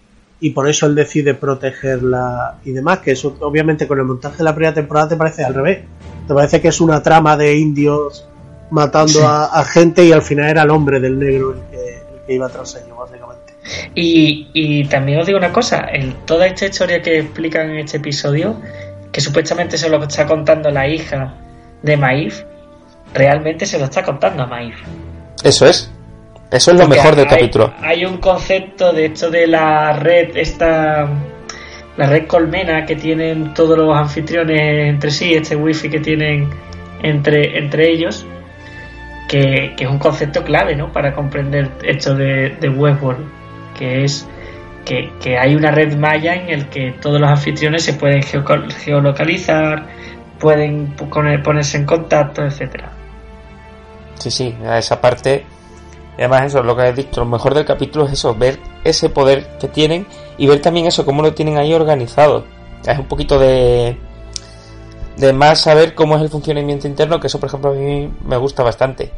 y por eso él decide protegerla y demás. Que eso, obviamente, con el montaje de la primera temporada te parece al revés. Te parece que es una trama de indios matando Sí. a, a gente y al final era el hombre del negro el que, el que iba tras ellos, básicamente. Y, y también os digo una cosa, el, toda esta historia que explican en este episodio, que supuestamente se lo está contando la hija de Maíz, realmente se lo está contando a Maíz. Eso es. Eso es lo Porque mejor del hay- capítulo. Hay un concepto de esto de la red, esta la red colmena que tienen todos los anfitriones entre sí, este wifi que tienen entre, entre ellos, que, es un concepto clave ¿no? para comprender esto de, de Westworld, que es que, que hay una red maya en el que todos los anfitriones se pueden geolocalizar, pueden poner- ponerse en contacto, etcétera. Sí, sí, a esa parte. Además, eso, lo que has dicho, lo mejor del capítulo es eso, ver ese poder que tienen y ver también eso, cómo lo tienen ahí organizado. Es un poquito de. De más saber cómo es el funcionamiento interno, que eso, por ejemplo, a mí me gusta bastante.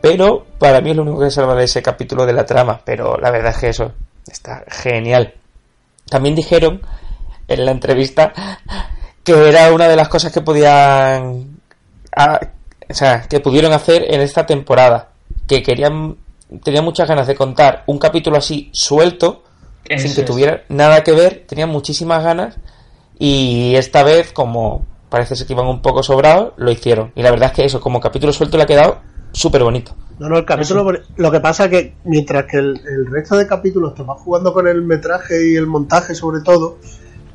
Pero para mí es lo único que salva de ese capítulo de la trama. Pero la verdad es que eso está genial. También dijeron en la entrevista que era una de las cosas que podían a- o sea, que pudieron hacer en esta temporada. Que querían, tenían muchas ganas de contar un capítulo así suelto, Eso sin que es. tuviera nada que ver, tenían muchísimas ganas y esta vez, como parece ser que iban un poco sobrados, lo hicieron. Y la verdad es que eso, como capítulo suelto, le ha quedado súper bonito. No, no, el capítulo, lo que pasa que mientras que el, el resto de capítulos te vas jugando con el metraje y el montaje sobre todo,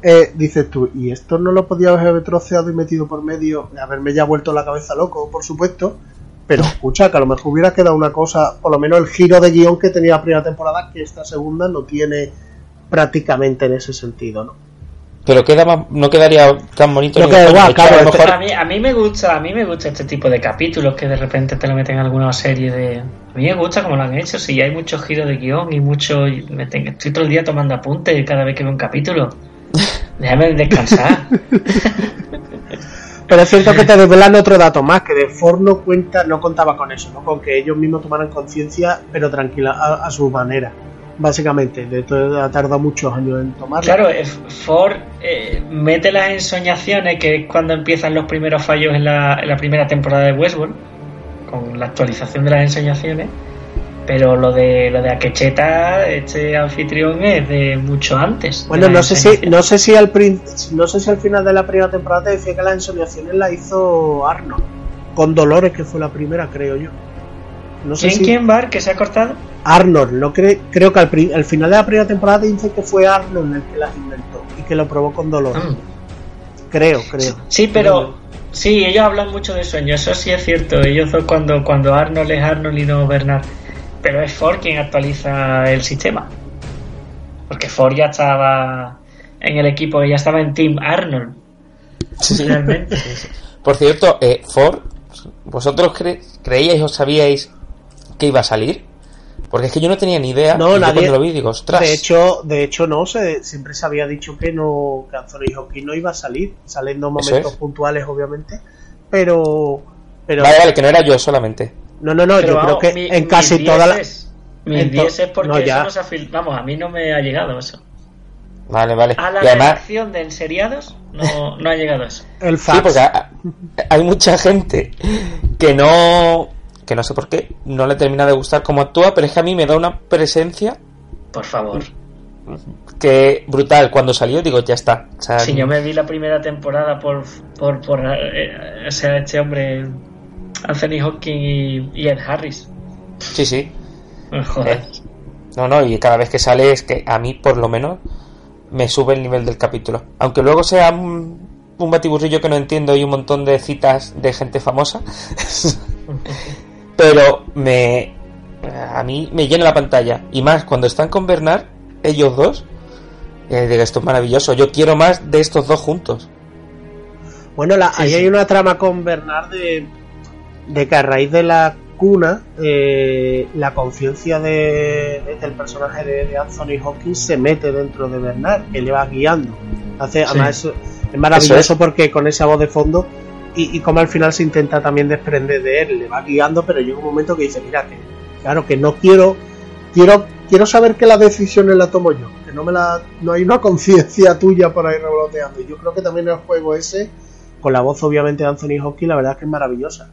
eh, dices tú, ¿y esto no lo podía haber troceado y metido por medio? Haberme ya vuelto la cabeza loco, por supuesto. Pero escucha, que a lo mejor hubiera quedado una cosa, por lo menos el giro de guion que tenía la primera temporada, que esta segunda no tiene prácticamente en ese sentido, ¿no? Pero queda más- no quedaría tan bonito. No ni queda de igual, hecho, a claro, lo mejor- a mí, a mí me gusta, a mí me gusta este tipo de capítulos que de repente te lo meten en alguna serie de. A mí me gusta como lo han hecho, si hay muchos giros de guion y mucho. me tengo- estoy todo el día tomando apuntes cada vez que veo un capítulo. Déjame descansar. Pero es cierto que te desvelan otro dato más, que de Ford no cuenta, no contaba con eso, ¿no? Con que ellos mismos tomaran conciencia, pero tranquila, a, a su manera. Básicamente, de todo ha tardado muchos años en tomarlo. Claro, eh, Ford eh, mete las ensoñaciones, que es cuando empiezan los primeros fallos en la, en la primera temporada de Westworld, con la actualización de las ensoñaciones. Pero lo de lo de Akecheta, este anfitrión es de mucho antes. Bueno, no sé si no sé si al no sé si al final de la primera temporada te decía que las ensoñaciones las hizo Arnold con Dolores que fue la primera, creo yo. No sé ¿Quién, si quién, Bar, que se ha cortado? Arnold, no cre- creo que al, pri- al final de la primera temporada te dice que fue Arnold el que las inventó y que lo probó con Dolores. Mm. Creo, creo. Sí, pero sí, ellos hablan mucho de sueños, eso sí es cierto. Ellos son cuando, cuando Arnold es Arnold y no Bernard. Pero es Ford quien actualiza el sistema. Porque Ford ya estaba en el equipo, ya estaba en Team Arnold. Realmente. Por cierto, eh, Ford, ¿vosotros cre- creíais o sabíais que iba a salir? Porque es que yo no tenía ni idea. No, y yo nadie- cuando lo vi digo, ostras. De hecho, de hecho no, se, siempre se había dicho que no que Anthony Hopkins no iba a salir, saliendo momentos es. puntuales obviamente, pero pero Vale, vale, que no era yo solamente. no, no, no, Pero yo vamos, creo que mi- en casi toda la dieces- Mis en to- 10 es porque no, ya. eso no se ha fil- Vamos, a mí no me ha llegado eso. Vale, vale. A la y además, de enseriados no, no ha llegado eso. el sí, fax. porque ha- hay mucha gente que no. Que no sé por qué, no le termina de gustar cómo actúa, pero es que a mí me da una presencia Por favor. que brutal. Cuando salió, digo, ya está. O sea, Si yo me vi la primera temporada por, por, por eh, o sea, este hombre, Anthony Hopkins y, y Ed Harris. Sí, sí. Joder. Eh, No, no, y cada vez que sale es que a mí, por lo menos, me sube el nivel del capítulo. Aunque luego sea un, un batiburrillo que no entiendo y un montón de citas de gente famosa. Pero me. A mí me llena la pantalla. Y más cuando están con Bernard, ellos dos. eh, digo, esto es maravilloso. Yo quiero más de estos dos juntos. Bueno, la- Sí, ahí sí. hay una trama con Bernard de, de que a raíz de la cuna, eh, la conciencia de, de- del personaje de, de Anthony Hopkins se mete dentro de Bernard, que le va guiando. Hace, Sí. Además, eso es maravilloso Eso es. porque con esa voz de fondo y, y como al final se intenta también desprender de él, le va guiando, pero llega un momento que dice, mira, que claro, que no quiero, quiero, quiero saber que las decisiones las tomo yo, que no me la, no hay una conciencia tuya por ahí revoloteando. Y yo creo que también el juego ese, con la voz obviamente de Anthony Hopkins, la verdad es que es maravillosa.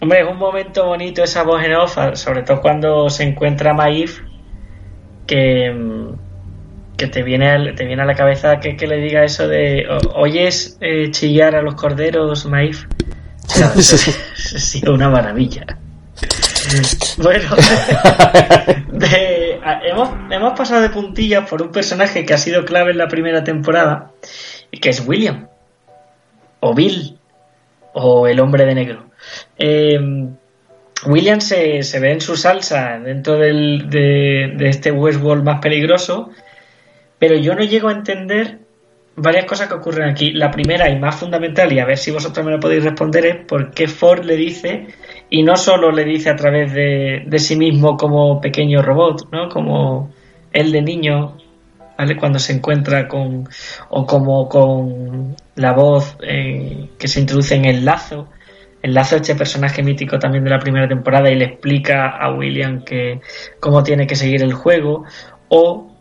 Hombre, es un momento bonito esa voz en off, sobre todo cuando se encuentra Maif, que, mm, que te viene, al- te viene a la cabeza que, que le diga eso de, "O- ¿oyes eh, chillar a los corderos, Maif? Ha sido una maravilla. Bueno, de- hemos, hemos pasado de puntillas por un personaje que ha sido clave en la primera temporada, que es William, o Bill, o el hombre de negro. Eh, William se, se ve en su salsa dentro del, de, de este Westworld más peligroso, pero yo no llego a entender varias cosas que ocurren aquí. La primera y más fundamental, y a ver si vosotros me lo podéis responder, es por qué Ford le dice, y no solo le dice a través de, de sí mismo como pequeño robot, ¿no? como él de niño, ¿vale? cuando se encuentra con, o como con la voz eh, que se introduce en el lazo. El lazo este personaje mítico también de la primera temporada y le explica a William que cómo tiene que seguir el juego. O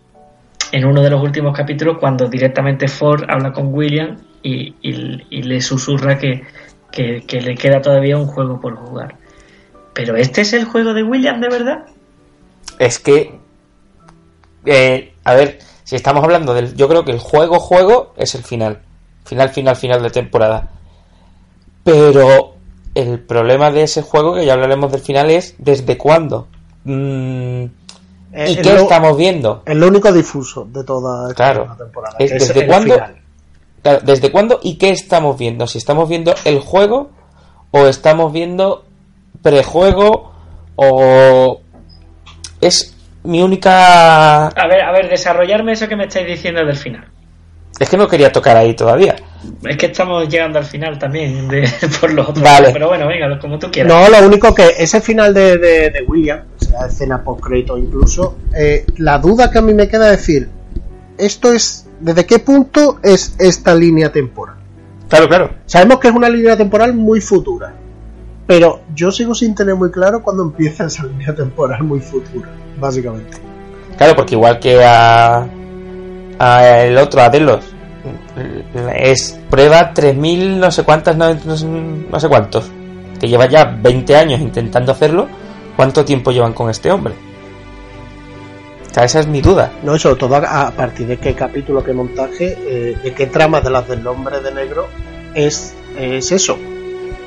en uno de los últimos capítulos cuando directamente Ford habla con William y, le susurra que, le queda todavía un juego por jugar. Pero este es el juego de William de verdad. Es que. eh, a ver, si estamos hablando del. Yo creo que el juego, juego es el final. Final, final, final de temporada. Pero el problema de ese juego, que ya hablaremos del final, es desde cuándo. Mm, ¿Y es qué lo- estamos viendo? Es lo único difuso de toda esta Claro. temporada. Es que desde el cuándo-. Claro, ¿Desde cuándo y qué estamos viendo? Si estamos viendo el juego o estamos viendo prejuego o es mi única A ver, a ver, desarrollarme eso que me estáis diciendo del final. es que no quería tocar ahí todavía. Es que estamos llegando al final también de, por los otros. Vale. Pero bueno, venga, como tú quieras. No, lo único que ese final de, de, de William, o sea, escena post crédito incluso, eh, la duda que a mí me queda es decir, esto es, ¿desde qué punto es esta línea temporal? Claro, claro. Sabemos que es una línea temporal muy futura, pero yo sigo sin tener muy claro cuándo empieza esa línea temporal muy futura, básicamente. Claro, porque igual que a, a el otro, a Delos, es prueba 3000 no sé cuántas, no, no sé- cuántos, que lleva ya 20 años intentando hacerlo, ¿cuánto tiempo llevan con este hombre? O sea, esa es mi duda. No, sobre todo a, a partir de qué capítulo, qué montaje, eh, de qué trama de las del hombre de negro es, es eso,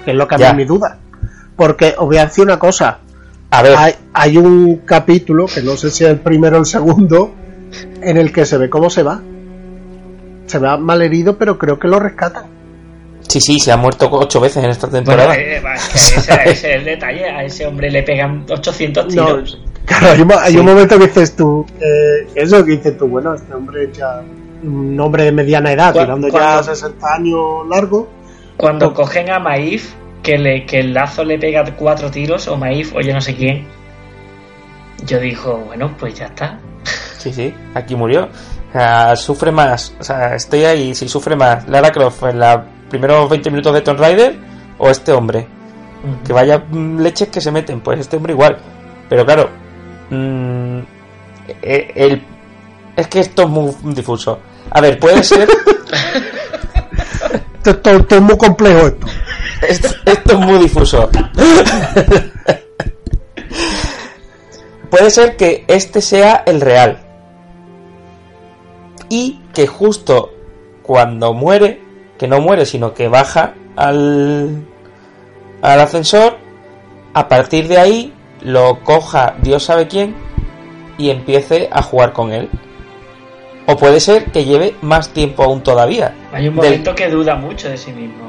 que es lo que a mí es mi duda. Porque os voy a decir una cosa, A ver, hay, hay un capítulo, que no sé si es el primero o el segundo, en el que se ve cómo se va. Se va mal herido, pero creo que lo rescatan. sí, sí, se ha muerto ocho veces en esta Bueno, temporada. eh, va, es que ese, ese es el detalle. A ese hombre le pegan 800 No, tiros. claro, hay un, mo- hay Sí. un momento que dices tú, eh, eso que dices tú, bueno, este hombre es ya un hombre de mediana edad, tirando ya cuando- 60 años largo. Cuando cogen a Maif, que, le, que el lazo le pega cuatro tiros, o Maif, o yo no sé quién, yo digo, bueno, pues ya está. Sí, sí, aquí murió. O sea, sufre más. O sea, estoy ahí, si sufre más Lara Croft en los primeros 20 minutos de Tomb Raider o este hombre. Que vaya leches que se meten, pues este hombre igual. Pero claro, mm, eh, el, es que esto es muy difuso. A ver, puede ser. Esto, esto- esto es muy complejo esto. esto, esto es muy difuso. puede ser que este sea el real. Y que justo cuando muere, que no muere, sino que baja al, al ascensor, a partir de ahí lo coja Dios sabe quién y empiece a jugar con él. O puede ser que lleve más tiempo aún todavía. Hay un Del- momento que duda mucho de sí mismo.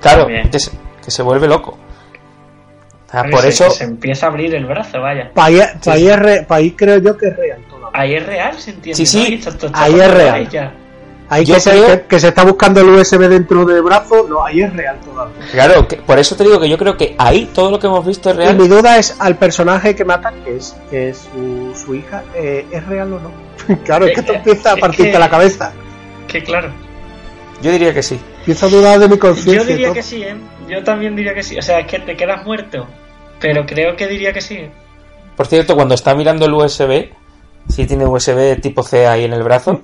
Claro, que se, que se vuelve loco. Ah, por se- eso, se empieza a abrir el brazo, vaya. Re- país creo yo que es real. Ahí es real, se entiende. Sí, sí. Y está Ahí es real. ahí ya. Ahí Yo que, se, creo- que- que se está buscando el USB dentro del brazo, no, ahí es real todavía. claro, que- por eso te digo que yo creo que ahí todo lo que hemos visto es Y real. mi duda es al personaje que mata, que es, que es su, su hija, eh, ¿es real o no? claro, es que esto Eh, empieza a partirte que- la cabeza. Que claro. Yo diría que sí. Empiezo a dudar de mi Yo conciencia. y diría que sí, ¿eh? Yo también diría que sí. O sea, es que te quedas muerto. Pero creo que diría que sí. Por cierto, cuando está mirando el USB, si tiene USB tipo C ahí en el brazo,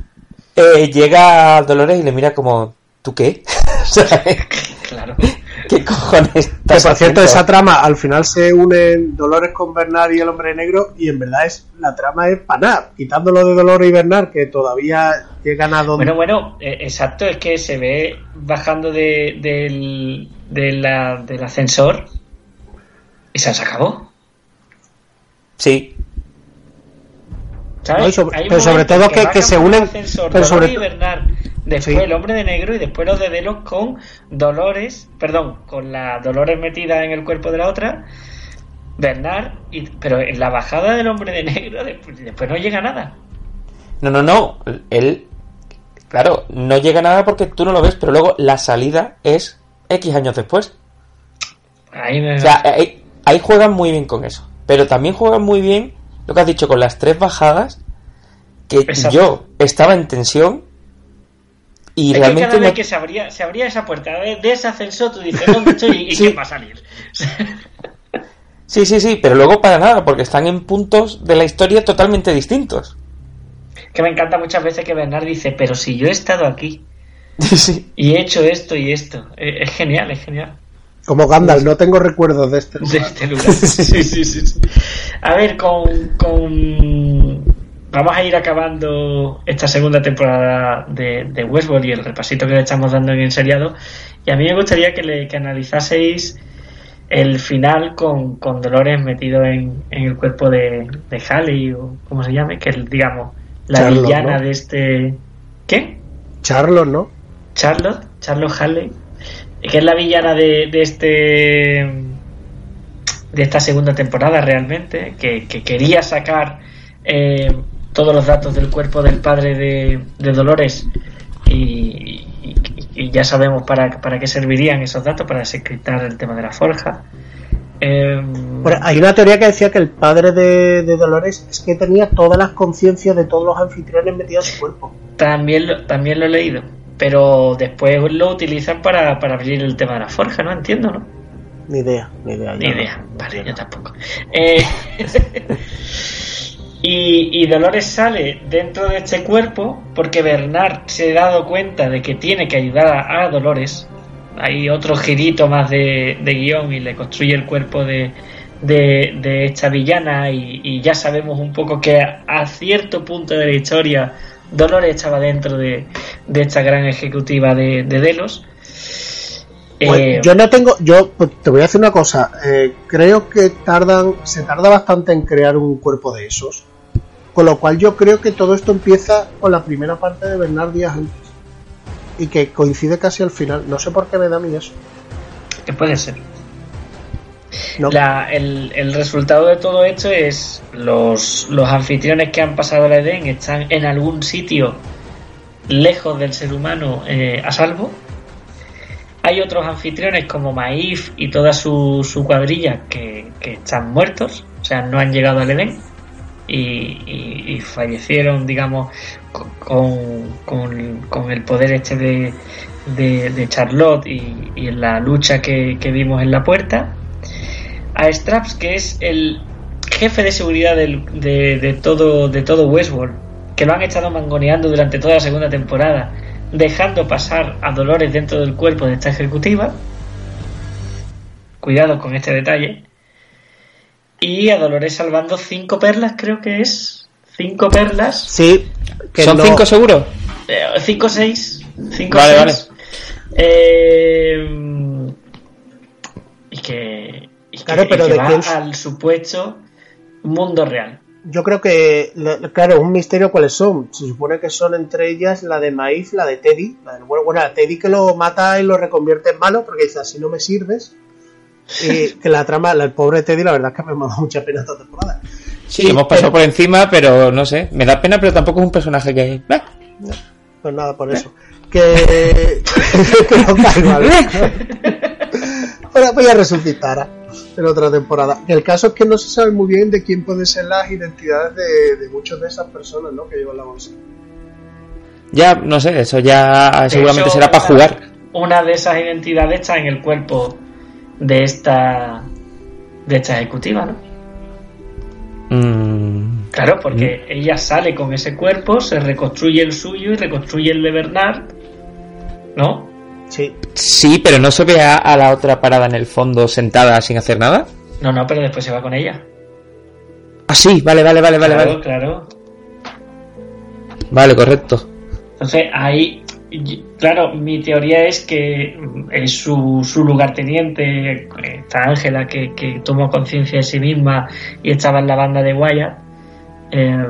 eh, llega a Dolores y le mira como, ¿tú qué? O sea, Claro. ¿Qué cojones Que por cierto, haciendo? esa trama al final se unen Dolores con Bernard y el hombre negro, y en verdad es la trama es para nada. Quitándolo de Dolores y Bernard, que todavía llegan a donde. Bueno, bueno, eh, exacto, es que se ve bajando de, del, de la- del ascensor y se se acabó. Sí, ¿sabes? No, y sobre- pero sobre todo que- que se unen- Ascensor, pero sobre y Bernard, después Sí. el hombre de negro y después los de Delos con Dolores, perdón, con la Dolores metida en el cuerpo de la otra, Bernard, y, pero en la bajada del hombre de negro después, después no llega nada. no, no, no. Él, claro, no llega nada porque tú no lo ves, pero luego la salida es X años después. Ahí me... O sea, ahí, ahí juegan muy bien con eso. Pero también juegan muy bien lo que has dicho con las tres bajadas. Que Exacto. yo estaba en tensión y Es que realmente cada me- vez que se abría, se abría esa puerta de, ese ascensor, tú dices, ¿dónde estoy y, Sí. quién va a salir? Sí, sí, sí, pero luego para nada, porque están en puntos de la historia totalmente distintos. que me encanta muchas veces que Bernard dice, pero si yo he estado aquí sí. y he hecho esto y esto, es, es genial, es genial. Como Gandalf, no tengo recuerdos de este. de este lugar. Sí, sí, sí, sí. A ver, con, con... Vamos a ir acabando esta segunda temporada de, de Westworld y el repasito que le estamos dando en el seriado. Y a mí me gustaría que, le, que analizaseis el final con, con Dolores metido en, en el cuerpo de, de Halley o como se llame, que es, digamos, la Charlotte, villana ¿no? de este... ¿Qué? Charlos, ¿no? Charlotte, Charlotte Halley, que es la villana de, de este de esta segunda temporada realmente, que, que quería sacar eh, todos los datos del cuerpo del padre de, de Dolores y, y- y ya sabemos para, para qué servirían esos datos, para desencriptar el tema de la forja. Eh, Bueno, hay una teoría que decía que el padre de, de Dolores es que tenía todas las conciencias de todos los anfitriones metidas en su cuerpo. También lo, también lo he leído, pero después lo utilizan para, para abrir el tema de la forja, ¿no? Entiendo, ¿no? Ni idea, ni idea. Ni no. idea, vale, yo tampoco. Eh, y, y Dolores sale dentro de este cuerpo porque Bernard se ha dado cuenta de que tiene que ayudar a, a Dolores. Hay otro girito más de, de guion y le construye el cuerpo de, de, de esta villana y, y ya sabemos un poco que a, a cierto punto de la historia Dolores estaba dentro de, de esta gran ejecutiva de, de Delos. Pues Eh, yo no tengo, yo pues, te voy a decir una cosa, eh, creo que tardan, se tarda bastante en crear un cuerpo de esos, con lo cual yo creo que todo esto empieza con la primera parte de Bernard días antes y que coincide casi al final. No sé por qué me da a mí eso. que puede ser. La- el, el resultado de todo esto es los, los anfitriones que han pasado la Edén están en algún sitio lejos del ser humano eh, a salvo. Hay otros anfitriones como Maif y toda su, su cuadrilla que, que están muertos, o sea, no han llegado al Edén y, y- fallecieron, digamos, co- con, con- con el poder este de, de, de Charlotte y, y en la lucha que, que vimos en la puerta. A Straps, que es el jefe de seguridad del- de, de todo, de todo Westworld, que lo han estado mangoneando durante toda la segunda temporada, dejando pasar a Dolores dentro del cuerpo de esta ejecutiva. Cuidado con este detalle. Y a Dolores salvando cinco perlas, creo que es. Cinco perlas. Sí, que ¿Son no- cinco seguros? Eh, cinco seis. Cinco Vale, seis. Eh, y que, y que- Claro, y pero que ¿de va quién- al supuesto mundo real. Yo creo que, la- claro, un misterio cuáles son. Se supone que son entre ellas la de Maíz, la de Teddy. La de, bueno, bueno, la Teddy que lo mata y lo reconvierte en malo porque dice así no me sirves. Y que la trama, la- el pobre Teddy, la verdad es que me ha dado mucha pena esta temporada. Sí, hemos pasado por encima, pero no sé. Me da pena, pero tampoco es un personaje que. Eh, Pues nada, por eso. Que, que no cae mal. Ahora voy a resucitar en otra temporada. El caso es que no se sabe muy bien de quién pueden ser las identidades de, de muchas de esas personas ¿no? que llevan la bolsa. Ya, no sé, eso ya seguramente hecho, será para jugar. Una de esas identidades está en el cuerpo de esta de esta ejecutiva, ¿no? Mm, Claro, porque ella sale con ese cuerpo, se reconstruye el suyo y reconstruye el de Bernard, ¿no? Sí. sí, pero no se ve a, a la otra parada en el fondo sentada sin hacer nada. No, no, pero después se va con ella. Ah, sí, vale, vale, vale, vale. claro, Vale, claro. vale correcto. Entonces ahí, claro, mi teoría es que es su, su lugarteniente, esta Ángela que, que tomó conciencia de sí misma y estaba en la banda de Wyatt. eh,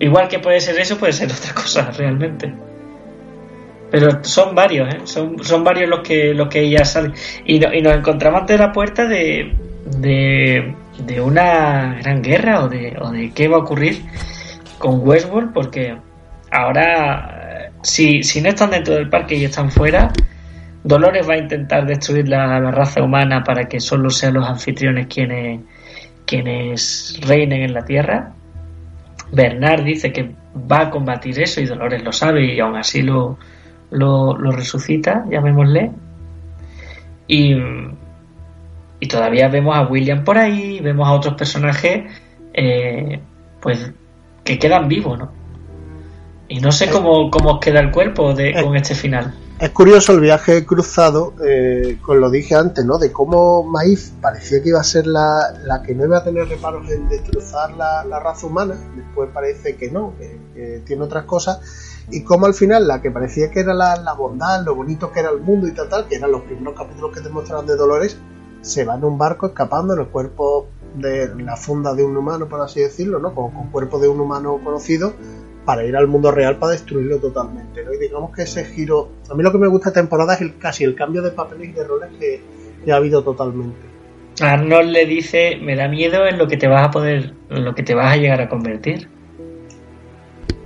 igual que puede ser eso, puede ser otra cosa realmente. Pero son varios, ¿eh? son, son varios los que, los que ella sale. Y, no- y nos encontramos ante la puerta de, de, de una gran guerra o de, o de qué va a ocurrir con Westworld, porque ahora, eh, si, si no están dentro del parque y están fuera, Dolores va a intentar destruir la, la raza humana para que solo sean los anfitriones quienes, quienes reinen en la Tierra. Bernard dice que va a combatir eso y Dolores lo sabe y aún así lo, lo, lo resucita, llamémosle. Y, y todavía vemos a William por ahí, vemos a otros personajes, eh, pues que quedan vivos, ¿no? Y no sé cómo, cómo os queda el cuerpo de, con este final. Es curioso el viaje cruzado, eh, con lo dije antes, ¿no? De cómo Maíz parecía que iba a ser la, la que no iba a tener reparos en destrozar la, la raza humana, después parece que no, que, que tiene otras cosas. Y cómo al final la que parecía que era la, bondad, lo bonito que era el mundo y tal, tal, que eran los primeros capítulos que te mostraban de Dolores, se va en un barco escapando en el cuerpo de la funda de un humano, por así decirlo, ¿no? Con, cuerpo de un humano conocido, para ir al mundo real para destruirlo totalmente, ¿no? Y digamos que ese giro, a mí lo que me gusta de temporada es el, casi el cambio de papeles y de roles que, que ha habido totalmente. Arnold le dice, me da miedo en lo que te vas a poder, en lo que te vas a llegar a convertir.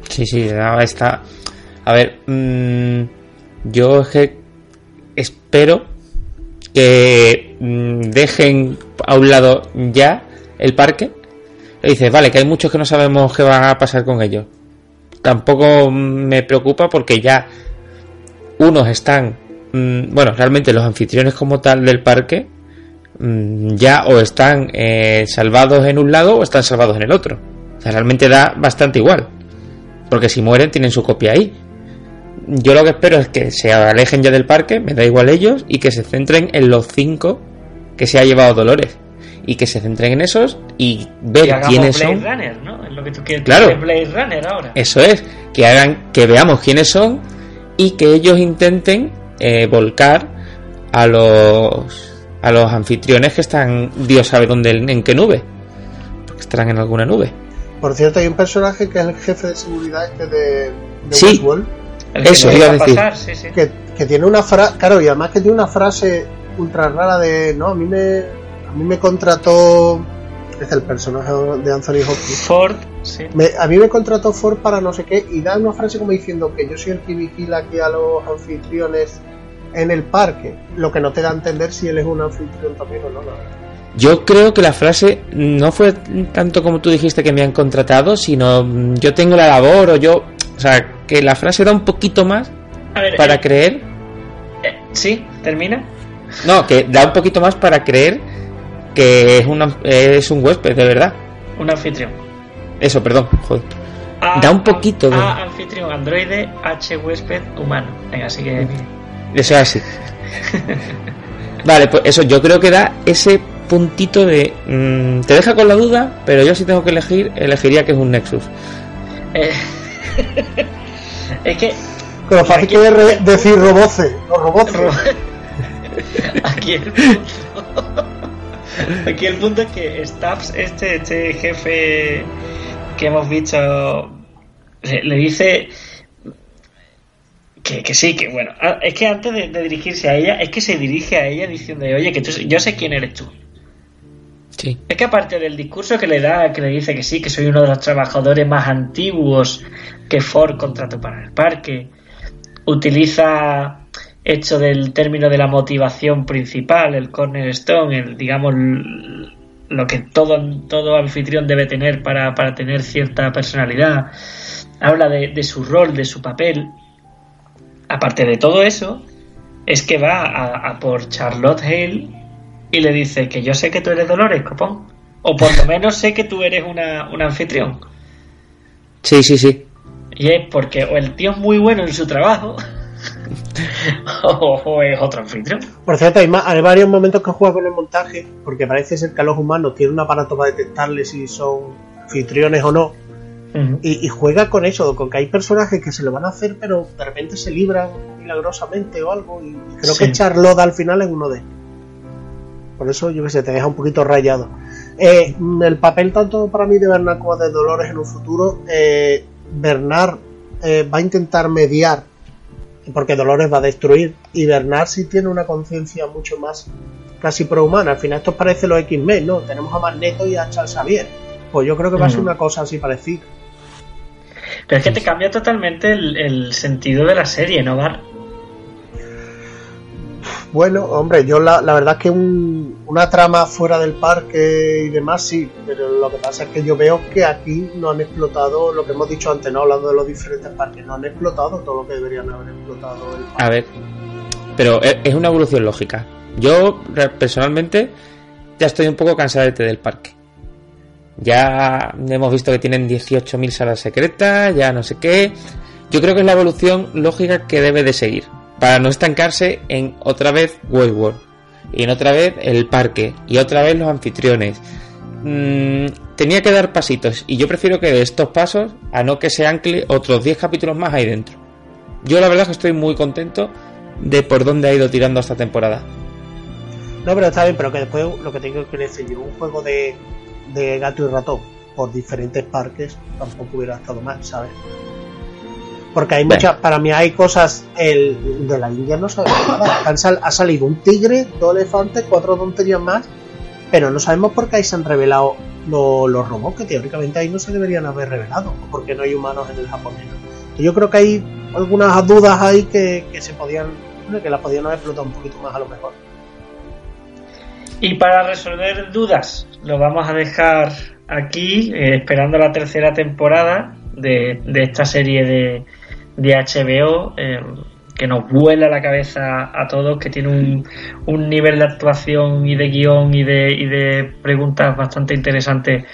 Sí, sí, está. A ver, mm, yo espero que mm, dejen a un lado ya el parque. Le dices, vale, que hay muchos que no sabemos qué va a pasar con ellos. Tampoco me preocupa porque ya unos están, mm, bueno, realmente los anfitriones como tal del parque mm, ya o están eh, salvados en un lado o están salvados en el otro. O sea, realmente da bastante igual. Porque si mueren tienen su copia ahí. Yo lo que espero es que se alejen ya del parque, me da igual ellos, y que se centren en los cinco que se ha llevado Dolores. Y que se centren en esos y ver quiénes Blade son. Runner, ¿no? Es lo que tú quieres Claro. decir, Blade Runner ahora. Eso es, que hagan, que veamos quiénes son y que ellos intenten eh, volcar a los a los anfitriones que están, Dios sabe dónde, en qué nube, porque estarán en alguna nube. Por cierto, hay un personaje que es el jefe de seguridad este de, de Sí. Westworld, El que Eso, iba a decir. pasar, sí, sí. que, que tiene una frase, claro, y además que tiene una frase ultra rara de, no, a mí me, a mí me contrató, es el personaje de Anthony Hopkins, Ford, sí. Me- a mí me contrató Ford para no sé qué y da una frase como diciendo que yo soy el que vigila aquí a los anfitriones en el parque, lo que no te da a entender si él es un anfitrión también o no. la verdad. Yo creo que la frase no fue tanto como tú dijiste que me han contratado, sino mm, yo tengo la labor o yo, o sea, que la frase da un poquito más A ver, para eh, creer, eh, sí, termina. no, que da un poquito más para creer que es una, es un huésped de verdad. Un anfitrión. Eso, perdón, joder. A- Da un poquito de- A, anfitrión, androide, H huésped, humano. Venga, así que. Eso es así. Vale, pues eso, yo creo que da ese puntito de. mm, te deja con la duda, pero yo si tengo que elegir, elegiría que es un Nexus. Eh, es que Pero fácil que es re- decir roboce, los roboces. aquí el punto, aquí el punto es que Stubbs, este, este jefe que hemos visto, le, le dice que, que sí, que bueno, ah, es que antes de, de dirigirse a ella, es que se dirige a ella diciendo, oye, que tú, yo sé quién eres tú. Es que aparte del discurso que le da, que le dice que sí, que soy uno de los trabajadores más antiguos que Ford contrató para el parque, utiliza hecho del término de la motivación principal, el cornerstone, el, digamos, lo que todo, todo anfitrión debe tener para, para tener cierta personalidad, habla de, de su rol, de su papel. Aparte de todo eso, es que va a por Charlotte Hale y le dice que yo sé que tú eres Dolores, copón. O por lo menos sé que tú eres una, un anfitrión. Sí, sí, sí. Y es porque o el tío es muy bueno en su trabajo o, o es otro anfitrión. Por cierto, hay, ma- hay varios momentos que juega con el montaje, porque parece ser que a los humanos tiene un aparato para detectarle si son anfitriones o no. Y, y juega con eso, con que hay personajes que se lo van a hacer, pero de repente se libran milagrosamente o algo. Y creo Sí. que Charlotte al final es uno de ellos. Por eso, yo que sé, te deja un poquito rayado. Eh, el papel tanto para mí de Bernard como de Dolores en un futuro, eh, Bernard eh, va a intentar mediar, porque Dolores va a destruir, y Bernard sí tiene una conciencia mucho más casi prohumana. Al final esto parece los X-Men, ¿no? Tenemos a Magneto y a Charles Xavier. Pues yo creo que va a ser una cosa así parecida. Pero es que te cambia totalmente el, el sentido de la serie, ¿no, Bar? Bueno, hombre, yo la, la verdad es que un- una trama fuera del parque y demás sí, pero lo que pasa es que yo veo que aquí no han explotado lo que hemos dicho antes, no hablando de los diferentes parques, no han explotado todo lo que deberían haber explotado el parque. A ver. Pero es una evolución lógica. Yo, personalmente, ya estoy un poco cansado del parque. Ya hemos visto que tienen 18.000 salas secretas, ya no sé qué. Yo creo que es la evolución lógica que debe de seguir. Para no estancarse en otra vez Westworld. Y en otra vez el parque. Y otra vez los anfitriones. mm, tenía que dar pasitos. Y yo prefiero que de estos pasos a no que se ancle otros 10 capítulos más ahí dentro. Yo la verdad es que estoy muy contento de por dónde ha ido tirando esta temporada. No, pero está bien, pero que después lo que tengo que decir un juego de, de gato y ratón por diferentes parques tampoco hubiera estado mal, ¿sabes? Porque hay muchas, para mí hay cosas, el de la India no sabemos nada. Han sal- ha salido un tigre, dos elefantes, cuatro tonterías más, pero no sabemos por qué ahí se han revelado lo- los robots, que teóricamente ahí no se deberían haber revelado, o porque no hay humanos en el japonés. Yo creo que hay algunas dudas ahí que, que se podían, que las podían haber explotado un poquito más a lo mejor. Y para resolver dudas, lo vamos a dejar aquí, eh, esperando la tercera temporada de, de esta serie de, de HBO, eh, que nos vuela la cabeza a todos, que tiene un, un nivel de actuación y de guion y de, y de preguntas bastante interesantes,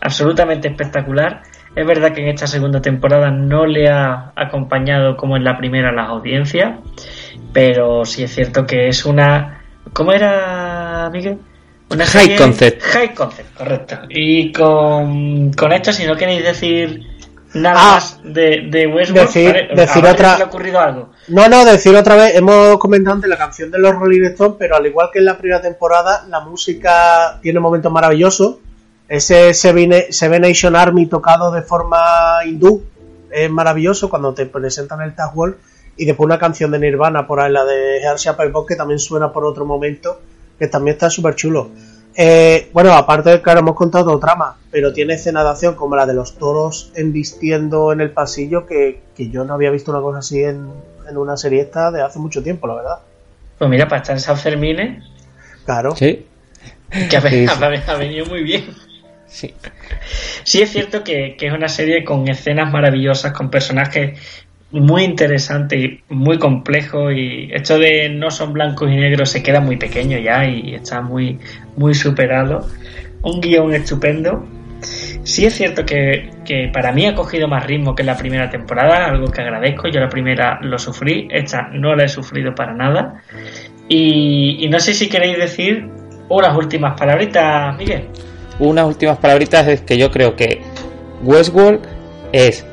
absolutamente espectacular. Es verdad que en esta segunda temporada no le ha acompañado como en la primera las audiencias, pero sí es cierto que es una... ¿Cómo era, Miguel? Una High serie- concept. High concept, correcto. Y con, con esto, si no queréis decir nada Ah. más de, de Westworld, Decir- ¿vale? decir otra- ha ocurrido algo. No, no, decir otra vez, hemos comentado antes la canción de los Rolling Stones, pero al igual que en la primera temporada, la música tiene momentos maravillosos. Ese Seven, Nation Army tocado de forma hindú es maravilloso cuando te presentan el Tag World y después una canción de Nirvana por ahí, la de Hershey Box que también suena por otro momento, que también está súper chulo. Eh, bueno, aparte de claro, hemos contado todo trama, pero tiene escena de acción como la de los toros embistiendo en el pasillo, que, que yo no había visto una cosa así en, en una serie esta de hace mucho tiempo, la verdad. Pues mira, para estar en San Fermín, Claro. Sí, que ha, Sí, sí. ha venido muy bien. sí. Sí es cierto que, que es una serie con escenas maravillosas, con personajes muy interesantes y muy complejos y esto de no son blancos y negros se queda muy pequeño ya y está muy, muy superado. Un guion estupendo. Sí es cierto que, que para mí ha cogido más ritmo que la primera temporada, algo que agradezco. Yo la primera lo sufrí, esta no la he sufrido para nada. Y, y no sé si queréis decir unas últimas palabritas, Miguel. Unas últimas palabritas es que yo creo que Westworld es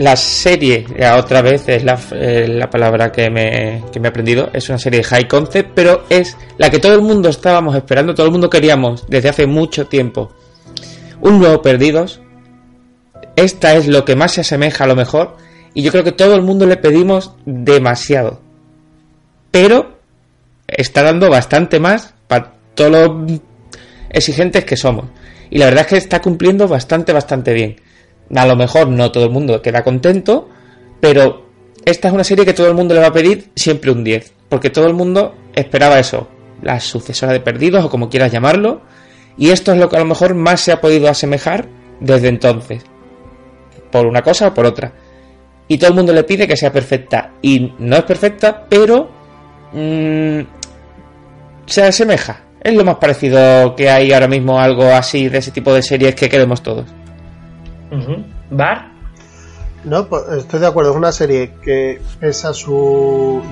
la serie, otra vez es la, eh, la palabra que me, que me he aprendido, es una serie de high concept, pero es la que todo el mundo estábamos esperando, todo el mundo queríamos desde hace mucho tiempo. Un nuevo Perdidos. Esta es lo que más se asemeja a lo mejor, y yo creo que todo el mundo le pedimos demasiado. Pero está dando bastante más para todos los exigentes que somos. Y la verdad es que está cumpliendo bastante, bastante bien. A lo mejor no todo el mundo queda contento, pero esta es una serie que todo el mundo le va a pedir siempre un 10. Porque todo el mundo esperaba eso. La sucesora de Perdidos o como quieras llamarlo. Y esto es lo que a lo mejor más se ha podido asemejar desde entonces. Por una cosa o por otra. Y todo el mundo le pide que sea perfecta. Y no es perfecta, pero... mm, se asemeja. Es lo más parecido que hay ahora mismo algo así de ese tipo de series que queremos todos. ¿Bar? No, pues estoy de acuerdo, es una serie que pese a su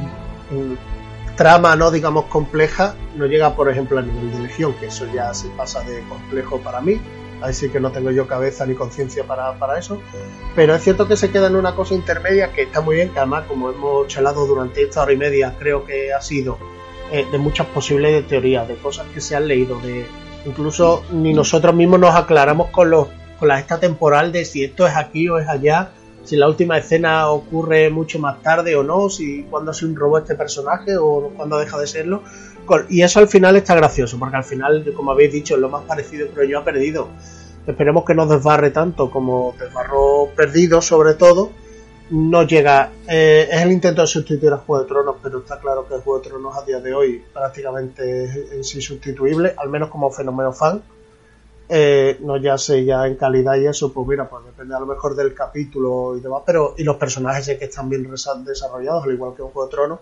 mm, trama, no digamos compleja, no llega, por ejemplo, a nivel de Legión, que eso ya se pasa de complejo para mí. Ahí sí que no tengo yo cabeza ni conciencia para, para eso. Pero es cierto que se queda en una cosa intermedia que está muy bien, que además, como hemos charlado durante esta hora y media, creo que ha sido eh, de muchas posibles teorías, de cosas que se han leído, de incluso ni nosotros mismos nos aclaramos con los con la esta temporal de si esto es aquí o es allá, si la última escena ocurre mucho más tarde o no, si cuando se un robot este personaje o cuando deja de serlo. Y eso al final está gracioso, porque al final, como habéis dicho, es lo más parecido creo yo ha perdido. Esperemos que no desbarre tanto como desbarró perdido sobre todo. No llega, eh, es el intento de sustituir a Juego de Tronos, pero está claro que el Juego de Tronos a día de hoy prácticamente es en sí sustituible, al menos como fenómeno fan eh, no ya sé ya en calidad y eso, pues mira, pues depende a lo mejor del capítulo y demás, pero y los personajes sé que están bien desarrollados, al igual que un Juego de Tronos,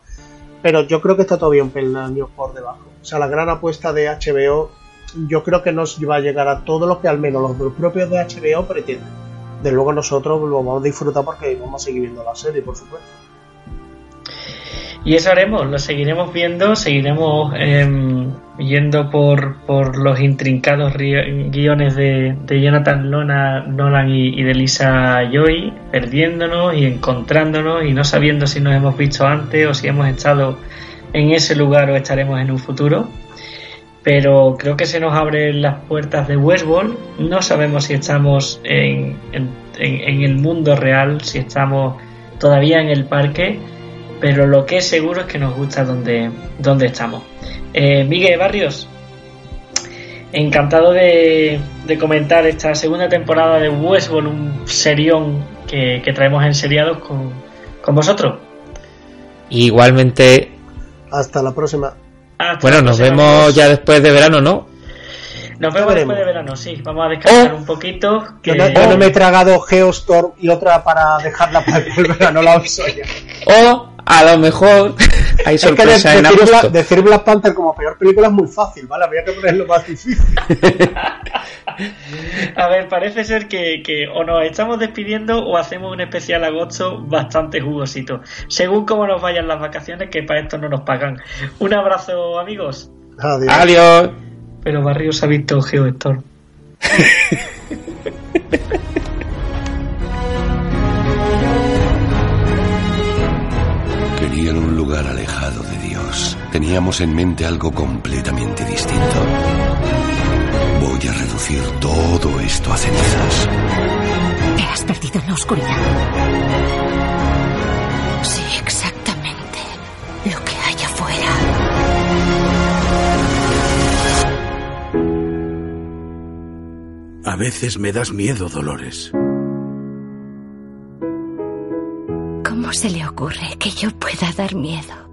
pero yo creo que está todavía un peldaño por debajo. O sea, la gran apuesta de HBO, yo creo que nos va a llegar a todo lo que al menos los propios de HBO pretenden. De luego nosotros lo vamos a disfrutar porque vamos a seguir viendo la serie, por supuesto. Y eso haremos, lo seguiremos viendo, seguiremos em, yendo por, por los intrincados ri- guiones de, de Jonathan Lona, Nolan y, de Lisa Joy, perdiéndonos y encontrándonos y no sabiendo si nos hemos visto antes o si hemos estado en ese lugar o estaremos en un futuro. Pero creo que se nos abren las puertas de Westworld. No sabemos si estamos en- en el mundo real, si estamos todavía en el parque pero lo que es seguro es que nos gusta donde, donde estamos. Eh, Miguel Barrios, encantado de, de comentar esta segunda temporada de Westworld, un serión que, que traemos en seriados con, con vosotros. Igualmente, Hasta la próxima. Hasta bueno, la nos próxima, vemos amigos. ya después de verano, ¿no? Nos vemos después de verano, sí. Vamos a descansar Oh. un poquito. Yo no, yo no me he tragado Geostorm y otra para dejarla para el verano, la ya. O a lo mejor hay Es que de- sorpresa en decir, agosto. Black, decir Black Panther como peor película es muy fácil, ¿vale? Habría que ponerlo más difícil. A ver, parece ser que, que o nos estamos despidiendo o hacemos un especial agosto bastante jugosito. Según cómo nos vayan las vacaciones, que para esto no nos pagan. Un abrazo, amigos. Adiós. Adiós. Pero Barrios ha visto Querían un lugar alejado de Dios. Teníamos en mente algo completamente distinto. Voy a reducir todo esto a cenizas. Te has perdido en la oscuridad. Sí, exactamente. Lo que hay afuera. A veces me das miedo, Dolores. ¿Cómo se le ocurre que yo pueda dar miedo?